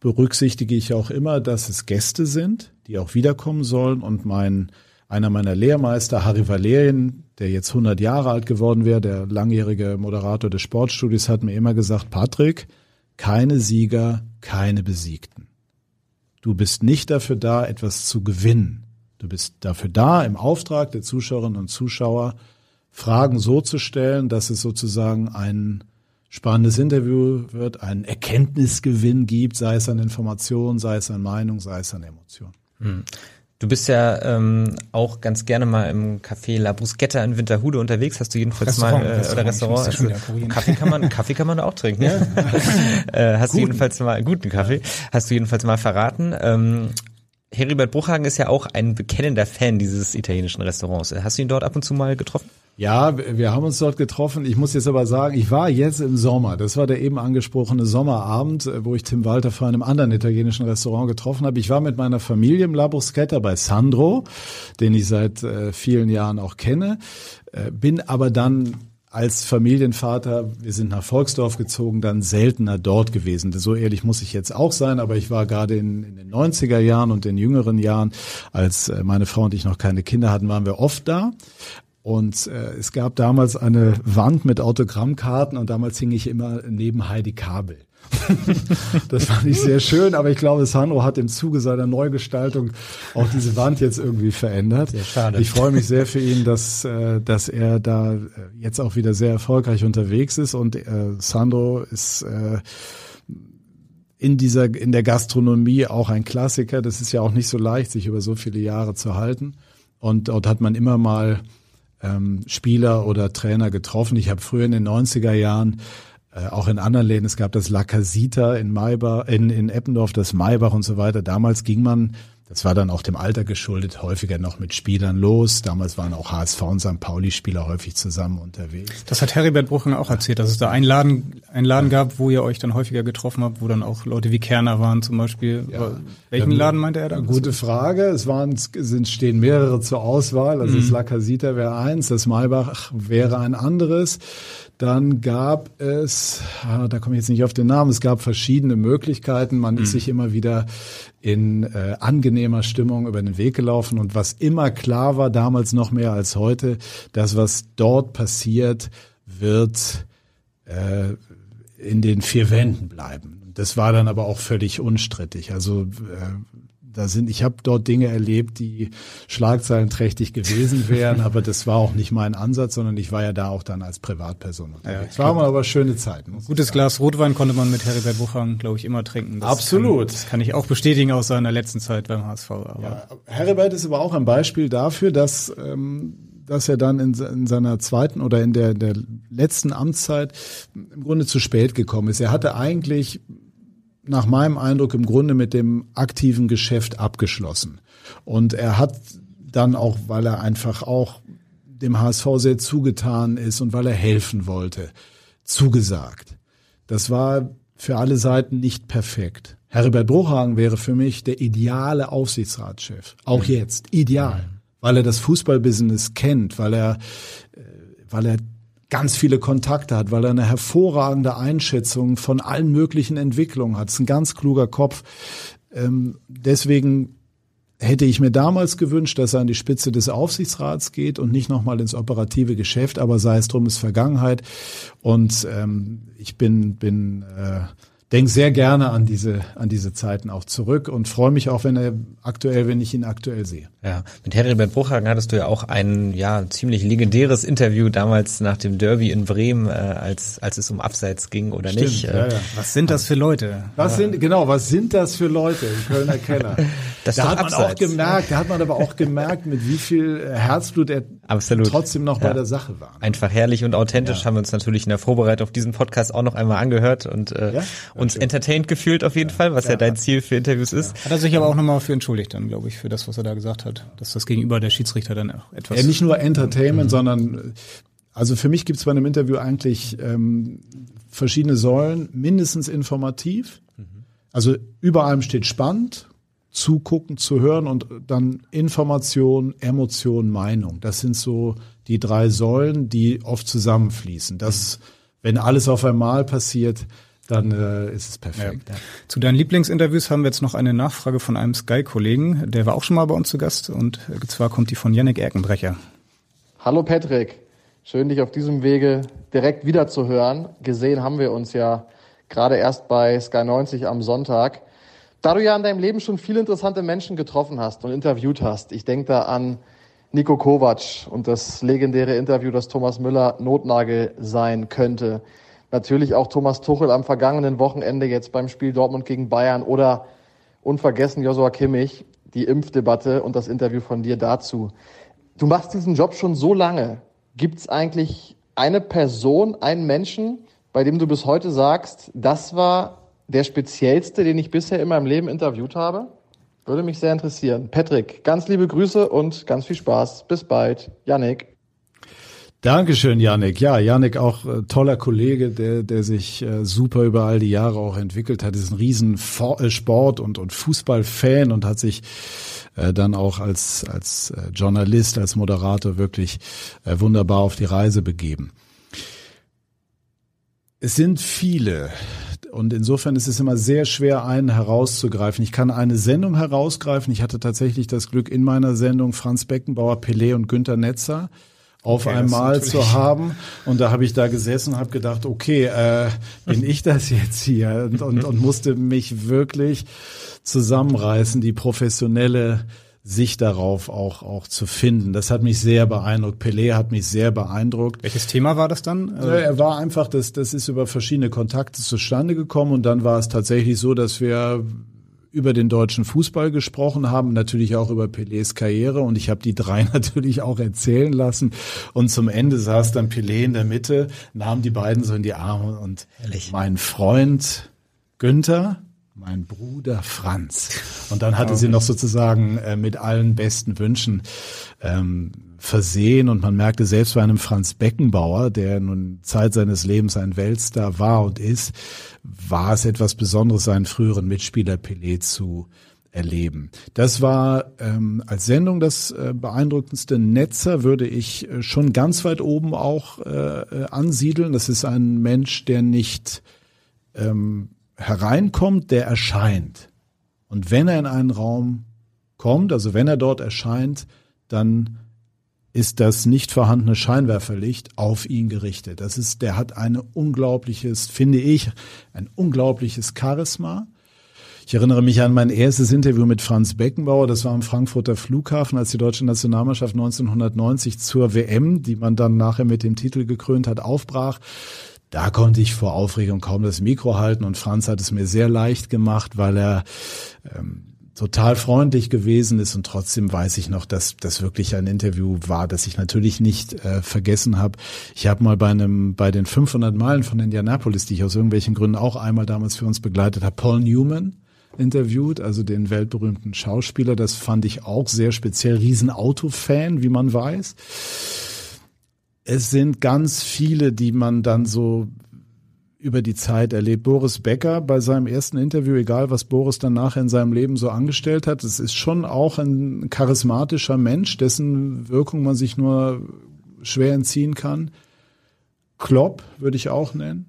berücksichtige ich auch immer, dass es Gäste sind, die auch wiederkommen sollen und mein einer meiner Lehrmeister, Harry Valerien, der jetzt 100 Jahre alt geworden wäre, der langjährige Moderator des Sportstudios, hat mir immer gesagt, Patrick, keine Sieger, keine Besiegten. Du bist nicht dafür da, etwas zu gewinnen. Du bist dafür da, im Auftrag der Zuschauerinnen und Zuschauer Fragen so zu stellen, dass es sozusagen ein spannendes Interview wird, einen Erkenntnisgewinn gibt, sei es an Informationen, sei es an Meinung, sei es an Emotionen. Hm. Du bist ja ähm, auch ganz gerne mal im Café La Bruschetta in Winterhude unterwegs. Hast du jedenfalls Restaurant, mal äh, Restaurant, oder Restaurant? Hast Kaffee kann man Kaffee kann man auch trinken. Ja. äh, hast guten. du jedenfalls mal guten Kaffee? Hast du jedenfalls mal verraten? Ähm, Heribert Bruchhagen ist ja auch ein bekennender Fan dieses italienischen Restaurants. Hast du ihn dort ab und zu mal getroffen? Ja, wir haben uns dort getroffen. Ich muss jetzt aber sagen, ich war jetzt im Sommer. Das war der eben angesprochene Sommerabend, äh, wo ich Tim Walter vor einem anderen italienischen Restaurant getroffen habe. Ich war mit meiner Familie im La Bruschetta bei Sandro, den ich seit äh, vielen Jahren auch kenne, äh, bin aber dann als Familienvater, wir sind nach Volksdorf gezogen, dann seltener dort gewesen. So ehrlich muss ich jetzt auch sein, aber ich war gerade in, in den 90er Jahren und den jüngeren Jahren, als meine Frau und ich noch keine Kinder hatten, waren wir oft da. Und äh, es gab damals eine Wand mit Autogrammkarten und damals hing ich immer neben Heidi Kabel. Das fand ich sehr schön, aber ich glaube, Sandro hat im Zuge seiner Neugestaltung auch diese Wand jetzt irgendwie verändert. Sehr schade. Ich freue mich sehr für ihn, dass, äh, dass er da äh, jetzt auch wieder sehr erfolgreich unterwegs ist und äh, Sandro ist in dieser, in der Gastronomie auch ein Klassiker. Das ist ja auch nicht so leicht, sich über so viele Jahre zu halten. Und dort hat man immer mal ähm, Spieler oder Trainer getroffen. Ich habe früher in den 90er Jahren äh, auch in anderen Läden, es gab das La Casita in Maybach, in, in Eppendorf, das Maybach und so weiter. Damals ging man das war dann auch dem Alter geschuldet, häufiger noch mit Spielern los. Damals waren auch HSV und St. Pauli-Spieler häufig zusammen unterwegs. Das hat Heribert Bruchen auch erzählt, dass es da einen Laden, einen Laden gab, wo ihr euch dann häufiger getroffen habt, wo dann auch Leute wie Kerner waren zum Beispiel. Ja. Welchen ähm, Laden meinte er da? Gute Frage. Es waren, sind, stehen mehrere zur Auswahl. Also mhm. das La Casita wäre eins, das Maybach wäre ein anderes. Dann gab es, ah, da komme ich jetzt nicht auf den Namen, es gab verschiedene Möglichkeiten. Man mhm. ist sich immer wieder in äh, angenehmer Stimmung über den Weg gelaufen. Und was immer klar war, damals noch mehr als heute, das, was dort passiert, wird äh, in den vier Wänden bleiben. Das war dann aber auch völlig unstrittig. Also äh, da sind, ich habe dort Dinge erlebt, die schlagzeilenträchtig gewesen wären, aber das war auch nicht mein Ansatz, sondern ich war ja da auch dann als Privatperson unterwegs. Ja, war aber schöne Zeiten. Gutes Glas Rotwein konnte man mit Heribert Buchang, glaube ich, immer trinken. Das Absolut. Kann, das kann ich auch bestätigen aus seiner letzten Zeit beim HSV. Aber ja, Heribert ist aber auch ein Beispiel dafür, dass ähm, dass er dann in, in, seiner zweiten oder in der, der letzten Amtszeit im Grunde zu spät gekommen ist. Er hatte eigentlich nach meinem Eindruck im Grunde mit dem aktiven Geschäft abgeschlossen. Und er hat dann auch, weil er einfach auch dem HSV sehr zugetan ist und weil er helfen wollte, zugesagt. Das war für alle Seiten nicht perfekt. Herbert Bruchhagen wäre für mich der ideale Aufsichtsratschef. Auch jetzt. Ideal. Weil er das Fußballbusiness kennt, weil er, äh, weil er ganz viele Kontakte hat, weil er eine hervorragende Einschätzung von allen möglichen Entwicklungen hat. Das ist ein ganz kluger Kopf. Ähm, deswegen hätte ich mir damals gewünscht, dass er an die Spitze des Aufsichtsrats geht und nicht nochmal ins operative Geschäft, aber sei es drum, ist Vergangenheit. Und ähm, ich bin, bin äh, denke sehr gerne an diese, an diese Zeiten auch zurück und freue mich auch, wenn er aktuell, wenn ich ihn aktuell sehe. Ja, mit Heribert Bruchhagen hattest du ja auch ein ja ziemlich legendäres Interview damals nach dem Derby in Bremen, äh, als als es um Abseits ging oder Stimmt, nicht. Ja, ja. Was sind das für Leute? Was sind genau? Was sind das für Leute im Kölner Keller? das da hat man Abseits. auch gemerkt, da hat man aber auch gemerkt, mit wie viel Herzblut er Absolut. trotzdem noch ja. bei der Sache war. Einfach herrlich und authentisch haben wir uns natürlich in der Vorbereitung auf diesen Podcast auch noch einmal angehört und äh, uns okay. entertained gefühlt auf jeden Fall, was ja, dein Ziel für Interviews ist. Hat er sich aber auch nochmal für entschuldigt dann, glaube ich, für das, was er da gesagt hat hat, dass das gegenüber der Schiedsrichter dann auch etwas. Ja, nicht nur Entertainment, mhm. sondern also für mich gibt es bei einem Interview eigentlich ähm, verschiedene Säulen, mindestens informativ. Mhm. Also über allem steht spannend, zugucken, zu hören und dann Information, Emotion, Meinung. Das sind so die drei Säulen, die oft zusammenfließen. Das, wenn alles auf einmal passiert, dann äh, ist es perfekt. Ja. Zu deinen Lieblingsinterviews haben wir jetzt noch eine Nachfrage von einem Sky-Kollegen, der war auch schon mal bei uns zu Gast und äh, zwar kommt die von Yannick Erkenbrecher. Hallo Patrick, schön dich auf diesem Wege direkt wieder zu hören. Gesehen haben wir uns ja gerade erst bei Sky 90 am Sonntag. Da du ja in deinem Leben schon viele interessante Menschen getroffen hast und interviewt hast, ich denke da an Nico Kovac und das legendäre Interview, das Thomas Müller Notnagel sein könnte. Natürlich auch Thomas Tuchel am vergangenen Wochenende jetzt beim Spiel Dortmund gegen Bayern oder unvergessen Joshua Kimmich, die Impfdebatte und das Interview von dir dazu. Du machst diesen Job schon so lange. Gibt es eigentlich eine Person, einen Menschen, bei dem du bis heute sagst, das war der speziellste, den ich bisher in meinem Leben interviewt habe? Würde mich sehr interessieren. Patrick, ganz liebe Grüße und ganz viel Spaß. Bis bald. Yannick. Dankeschön, Janik. Ja, Janik auch äh, toller Kollege, der, der sich äh, super über all die Jahre auch entwickelt hat, ist ein riesen For äh, Sport- und, und Fußballfan und hat sich äh, dann auch als, als äh, Journalist, als Moderator wirklich äh, wunderbar auf die Reise begeben. Es sind viele und insofern ist es immer sehr schwer, einen herauszugreifen. Ich kann eine Sendung herausgreifen. Ich hatte tatsächlich das Glück in meiner Sendung Franz Beckenbauer, Pelé und Günter Netzer auf okay, einmal zu haben. Und da habe ich da gesessen und habe gedacht, okay, äh, bin ich das jetzt hier? Und, und, und musste mich wirklich zusammenreißen, die professionelle Sicht darauf auch, auch zu finden. Das hat mich sehr beeindruckt. Pelé hat mich sehr beeindruckt. Welches Thema war das dann? Er war einfach, das, das ist über verschiedene Kontakte zustande gekommen und dann war es tatsächlich so, dass wir über den deutschen Fußball gesprochen haben, natürlich auch über Pelés Karriere und ich habe die drei natürlich auch erzählen lassen und zum Ende saß dann Pelé in der Mitte, nahm die beiden so in die Arme und Ehrlich? mein Freund Günther, mein Bruder Franz. Und dann hatte okay. sie noch sozusagen äh, mit allen besten Wünschen ähm, versehen und man merkte selbst bei einem Franz Beckenbauer, der nun Zeit seines Lebens ein Weltstar war und ist, war es etwas Besonderes, seinen früheren Mitspieler Pelé zu erleben. Das war ähm, als Sendung das äh, beeindruckendste. Netzer würde ich äh, schon ganz weit oben auch äh, äh, ansiedeln. Das ist ein Mensch, der nicht ähm, hereinkommt, der erscheint. Und wenn er in einen Raum kommt, also wenn er dort erscheint, dann ist das nicht vorhandene Scheinwerferlicht auf ihn gerichtet. Das ist, der hat ein unglaubliches, finde ich, ein unglaubliches Charisma. Ich erinnere mich an mein erstes Interview mit Franz Beckenbauer. Das war am Frankfurter Flughafen, als die deutsche Nationalmannschaft 1990 zur WM, die man dann nachher mit dem Titel gekrönt hat, aufbrach. Da konnte ich vor Aufregung kaum das Mikro halten und Franz hat es mir sehr leicht gemacht, weil er ähm, total freundlich gewesen ist und trotzdem weiß ich noch, dass das wirklich ein Interview war, das ich natürlich nicht äh, vergessen habe. Ich habe mal bei einem bei den 500 Meilen von Indianapolis, die ich aus irgendwelchen Gründen auch einmal damals für uns begleitet habe, Paul Newman interviewt, also den weltberühmten Schauspieler. Das fand ich auch sehr speziell. Riesenautofan, wie man weiß. Es sind ganz viele, die man dann so über die Zeit erlebt. Boris Becker bei seinem ersten Interview, egal was Boris dann nachher in seinem Leben so angestellt hat, es ist schon auch ein charismatischer Mensch, dessen Wirkung man sich nur schwer entziehen kann. Klopp würde ich auch nennen.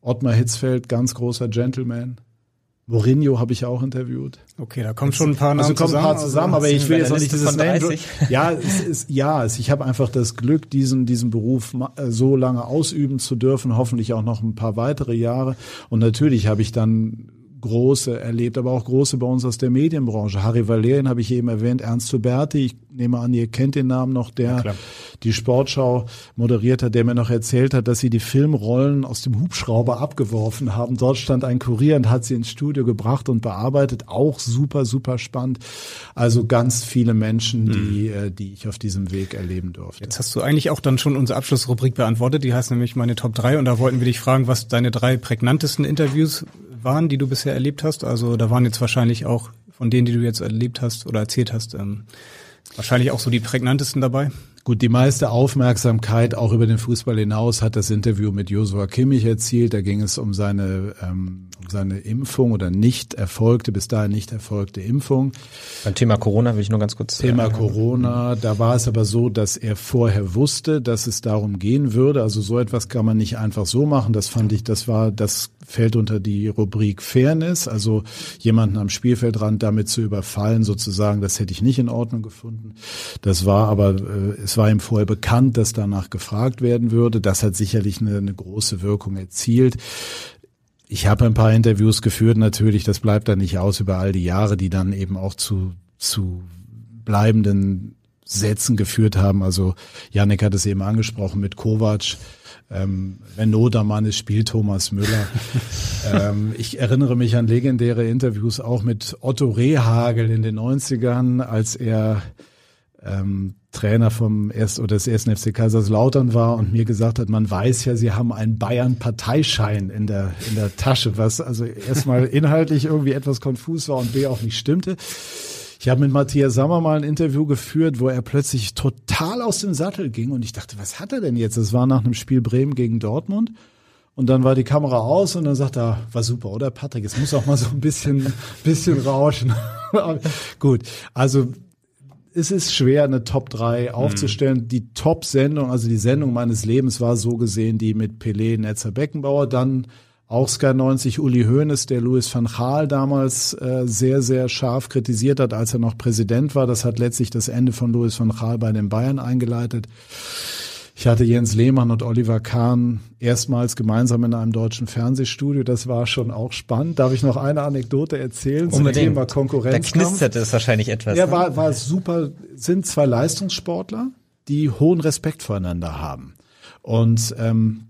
Ottmar Hitzfeld, ganz großer Gentleman. Mourinho habe ich auch interviewt. Okay, da kommen schon ein paar also Namen also kommen ein paar zusammen, also aber ich will jetzt noch nicht dieses nennen. Ja, es ist, ja, es, ich habe einfach das Glück, diesen diesen Beruf äh, so lange ausüben zu dürfen, hoffentlich auch noch ein paar weitere Jahre. Und natürlich habe ich dann große erlebt, aber auch große bei uns aus der Medienbranche. Harry Valerian habe ich eben erwähnt, Ernst Huberti, ich nehme an, ihr kennt den Namen noch, der ja, die Sportschau moderiert hat, der mir noch erzählt hat, dass sie die Filmrollen aus dem Hubschrauber abgeworfen haben. Dort stand ein Kurier und hat sie ins Studio gebracht und bearbeitet. Auch super, super spannend. Also ganz viele Menschen, die, mhm. die ich auf diesem Weg erleben durfte. Jetzt hast du eigentlich auch dann schon unsere Abschlussrubrik beantwortet. Die heißt nämlich meine Top 3 und da wollten wir dich fragen, was deine drei prägnantesten Interviews waren, die du bisher erlebt hast? Also da waren jetzt wahrscheinlich auch von denen, die du jetzt erlebt hast oder erzählt hast, ähm, wahrscheinlich auch so die prägnantesten dabei? Gut, die meiste Aufmerksamkeit auch über den Fußball hinaus hat das Interview mit Joshua Kimmich erzielt. Da ging es um seine, ähm, um seine Impfung oder nicht erfolgte, bis dahin nicht erfolgte Impfung. Beim Thema Corona will ich nur ganz kurz. Thema äh, Corona, da war es aber so, dass er vorher wusste, dass es darum gehen würde. Also so etwas kann man nicht einfach so machen. Das fand ich, das war, das fällt unter die Rubrik Fairness. Also jemanden am Spielfeldrand damit zu überfallen, sozusagen, das hätte ich nicht in Ordnung gefunden. Das war aber, äh, es war ihm vorher bekannt, dass danach gefragt werden würde. Das hat sicherlich eine, eine große Wirkung erzielt. Ich habe ein paar Interviews geführt, natürlich, das bleibt dann nicht aus über all die Jahre, die dann eben auch zu, zu bleibenden Sätzen geführt haben. Also Janik hat es eben angesprochen mit Kovac. Ähm, wenn Not am Mann ist, spielt Thomas Müller. ähm, ich erinnere mich an legendäre Interviews auch mit Otto Rehagel in den 90ern, als er ähm, Trainer vom erst oder des ersten FC Kaiserslautern war und mir gesagt hat, man weiß ja, sie haben einen Bayern-Parteischein in der in der Tasche, was also erstmal inhaltlich irgendwie etwas konfus war und b auch nicht stimmte. Ich habe mit Matthias Sammer mal ein Interview geführt, wo er plötzlich total aus dem Sattel ging und ich dachte, was hat er denn jetzt? Das war nach einem Spiel Bremen gegen Dortmund. Und dann war die Kamera aus und dann sagt er, war super, oder Patrick? Es muss auch mal so ein bisschen, bisschen rauschen. Gut, also es ist schwer, eine Top 3 aufzustellen. Mhm. Die Top-Sendung, also die Sendung meines Lebens war so gesehen die mit Pelé, Netzer, Beckenbauer. Dann auch Sky 90 Uli Hoeneß, der Louis van Gaal damals äh, sehr, sehr scharf kritisiert hat, als er noch Präsident war. Das hat letztlich das Ende von Louis van Gaal bei den Bayern eingeleitet. Ich hatte Jens Lehmann und Oliver Kahn erstmals gemeinsam in einem deutschen Fernsehstudio. Das war schon auch spannend. Darf ich noch eine Anekdote erzählen zum Thema Konkurrenz? Da knistert es wahrscheinlich etwas. Ja, ne? war, war super. Sind zwei Leistungssportler, die hohen Respekt voreinander haben. Und ähm,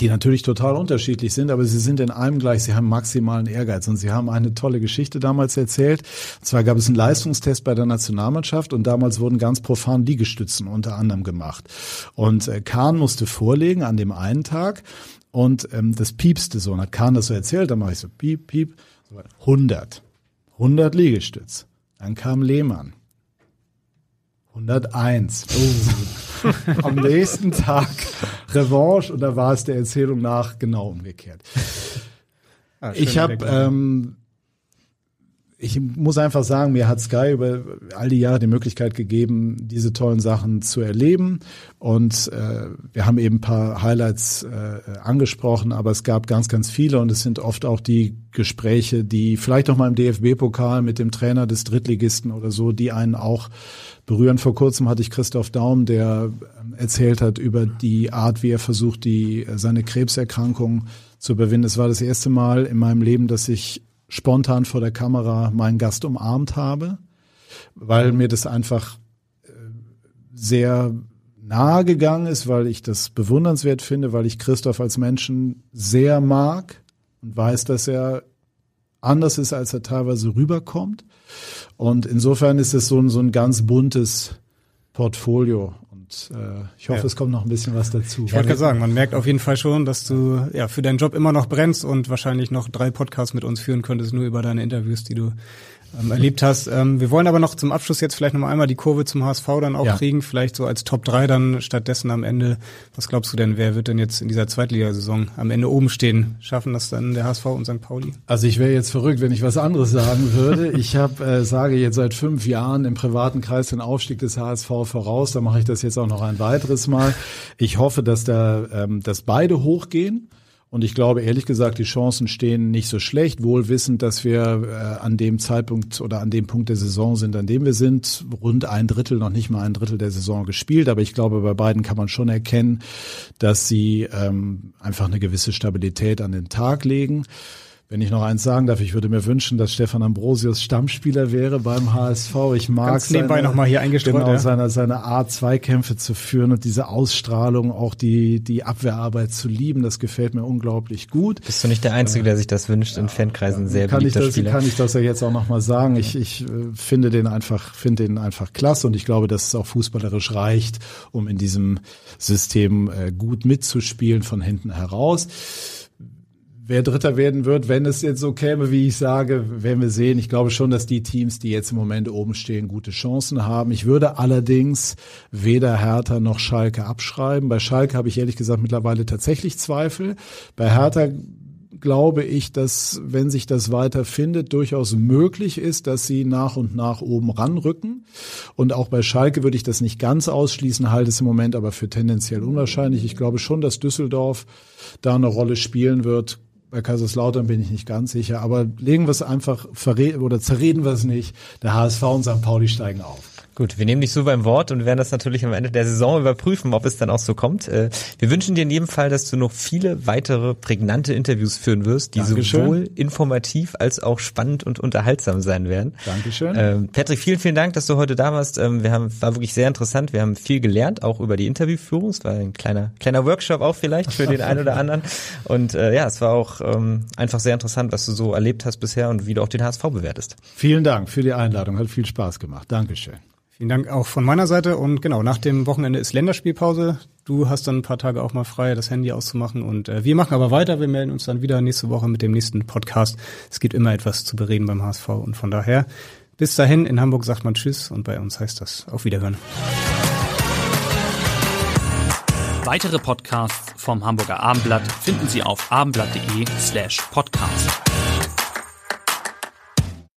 die natürlich total unterschiedlich sind, aber sie sind in allem gleich. Sie haben maximalen Ehrgeiz und sie haben eine tolle Geschichte damals erzählt. Und zwar gab es einen Leistungstest bei der Nationalmannschaft und damals wurden ganz profan Liegestützen unter anderem gemacht. Und äh, Kahn musste vorlegen an dem einen Tag und ähm, das piepste so. Und hat Kahn das so erzählt, dann mache ich so piep, piep, 100. 100 Liegestütz. Dann kam Lehmann. 101. Oh. Am nächsten Tag Revanche und da war es der Erzählung nach genau umgekehrt. Ah, ich habe ähm, ich muss einfach sagen, mir hat Sky über all die Jahre die Möglichkeit gegeben, diese tollen Sachen zu erleben. Und äh, wir haben eben ein paar Highlights äh, angesprochen, aber es gab ganz, ganz viele und es sind oft auch die Gespräche, die vielleicht auch mal im DFB-Pokal mit dem Trainer des Drittligisten oder so, die einen auch berühren. Vor kurzem hatte ich Christoph Daum, der ähm, erzählt hat über die Art, wie er versucht, die äh, seine Krebserkrankung zu überwinden. Es war das erste Mal in meinem Leben, dass ich spontan vor der Kamera meinen Gast umarmt habe, weil mir das einfach äh, sehr nahe gegangen ist, weil ich das bewundernswert finde, weil ich Christoph als Menschen sehr mag und weiß, dass er anders ist, als er teilweise rüberkommt. Und insofern ist es so ein, so ein ganz buntes Portfolio. Und äh, ich hoffe, ja. es kommt noch ein bisschen was dazu. Ich wollte gerade sagen, man merkt auf jeden Fall schon, dass du ja für deinen Job immer noch brennst und wahrscheinlich noch drei Podcasts mit uns führen könntest, nur über deine Interviews, die du ähm, erlebt hast. Ähm, wir wollen aber noch zum Abschluss jetzt vielleicht noch einmal die Kurve zum HSV dann auch ja. kriegen, vielleicht so als Top 3 dann stattdessen am Ende. Was glaubst du denn, wer wird denn jetzt in dieser Zweitligasaison am Ende oben stehen? Schaffen das dann der HSV und St. Pauli? Also ich wäre jetzt verrückt, wenn ich was anderes sagen würde. Ich habe äh, sage jetzt seit fünf Jahren im privaten Kreis den Aufstieg des HSV voraus. Da mache ich das jetzt auch noch ein weiteres Mal. Ich hoffe, dass da ähm, dass beide hochgehen. Und ich glaube, ehrlich gesagt, die Chancen stehen nicht so schlecht, wohl wissend, dass wir äh, an dem Zeitpunkt oder an dem Punkt der Saison sind, an dem wir sind. Rund ein Drittel, noch nicht mal ein Drittel der Saison gespielt. Aber ich glaube, bei beiden kann man schon erkennen, dass sie ähm, einfach eine gewisse Stabilität an den Tag legen. Wenn ich noch eins sagen darf, ich würde mir wünschen, dass Stefan Ambrosius Stammspieler wäre beim HSV. Ich mag Ganz nebenbei noch mal hier eingestreut, genau, ja. seine, seine Art, Zweikämpfe zu führen und diese Ausstrahlung, auch die, die Abwehrarbeit zu lieben. Das gefällt mir unglaublich gut. Bist du nicht der Einzige, der sich das wünscht, in Fankreisen sehr kann ich das, Spieler. Kann ich das ja jetzt auch noch mal sagen. Ich, ich äh, finde den einfach, finde den einfach klasse und ich glaube, dass es auch fußballerisch reicht, um in diesem System äh, gut mitzuspielen von hinten heraus. Wer Dritter werden wird, wenn es jetzt so käme, wie ich sage, werden wir sehen. Ich glaube schon, dass die Teams, die jetzt im Moment oben stehen, gute Chancen haben. Ich würde allerdings weder Hertha noch Schalke abschreiben. Bei Schalke habe ich ehrlich gesagt mittlerweile tatsächlich Zweifel. Bei Hertha glaube ich, dass, wenn sich das weiter findet, durchaus möglich ist, dass sie nach und nach oben ranrücken. Und auch bei Schalke würde ich das nicht ganz ausschließen, halte es im Moment aber für tendenziell unwahrscheinlich. Ich glaube schon, dass Düsseldorf da eine Rolle spielen wird. Bei Kaiserslautern bin ich nicht ganz sicher, aber legen wir es einfach oder zerreden wir es nicht. Der HSV und St. Pauli steigen auf. Gut, wir nehmen dich so beim Wort und werden das natürlich am Ende der Saison überprüfen, ob es dann auch so kommt. Äh, wir wünschen dir in jedem Fall, dass du noch viele weitere prägnante Interviews führen wirst, die Dankeschön. sowohl informativ als auch spannend und unterhaltsam sein werden. Dankeschön. Ähm, Patrick, vielen, vielen Dank, dass du heute da warst. Ähm, wir haben, war wirklich sehr interessant. Wir haben viel gelernt, auch über die Interviewführung. Es war ein kleiner, kleiner Workshop auch vielleicht für den einen oder anderen. Und äh, ja, es war auch ähm, einfach sehr interessant, was du so erlebt hast bisher und wie du auch den HSV bewertest. Vielen Dank für die Einladung. Hat viel Spaß gemacht. Dankeschön. Vielen Dank auch von meiner Seite. Und genau, nach dem Wochenende ist Länderspielpause. Du hast dann ein paar Tage auch mal frei, das Handy auszumachen. Und äh, wir machen aber weiter. Wir melden uns dann wieder nächste Woche mit dem nächsten Podcast. Es gibt immer etwas zu bereden beim HSV. Und von daher, bis dahin, in Hamburg sagt man Tschüss und bei uns heißt das auf Wiederhören. Weitere Podcasts vom Hamburger Abendblatt finden Sie auf abendblatt.de slash podcast.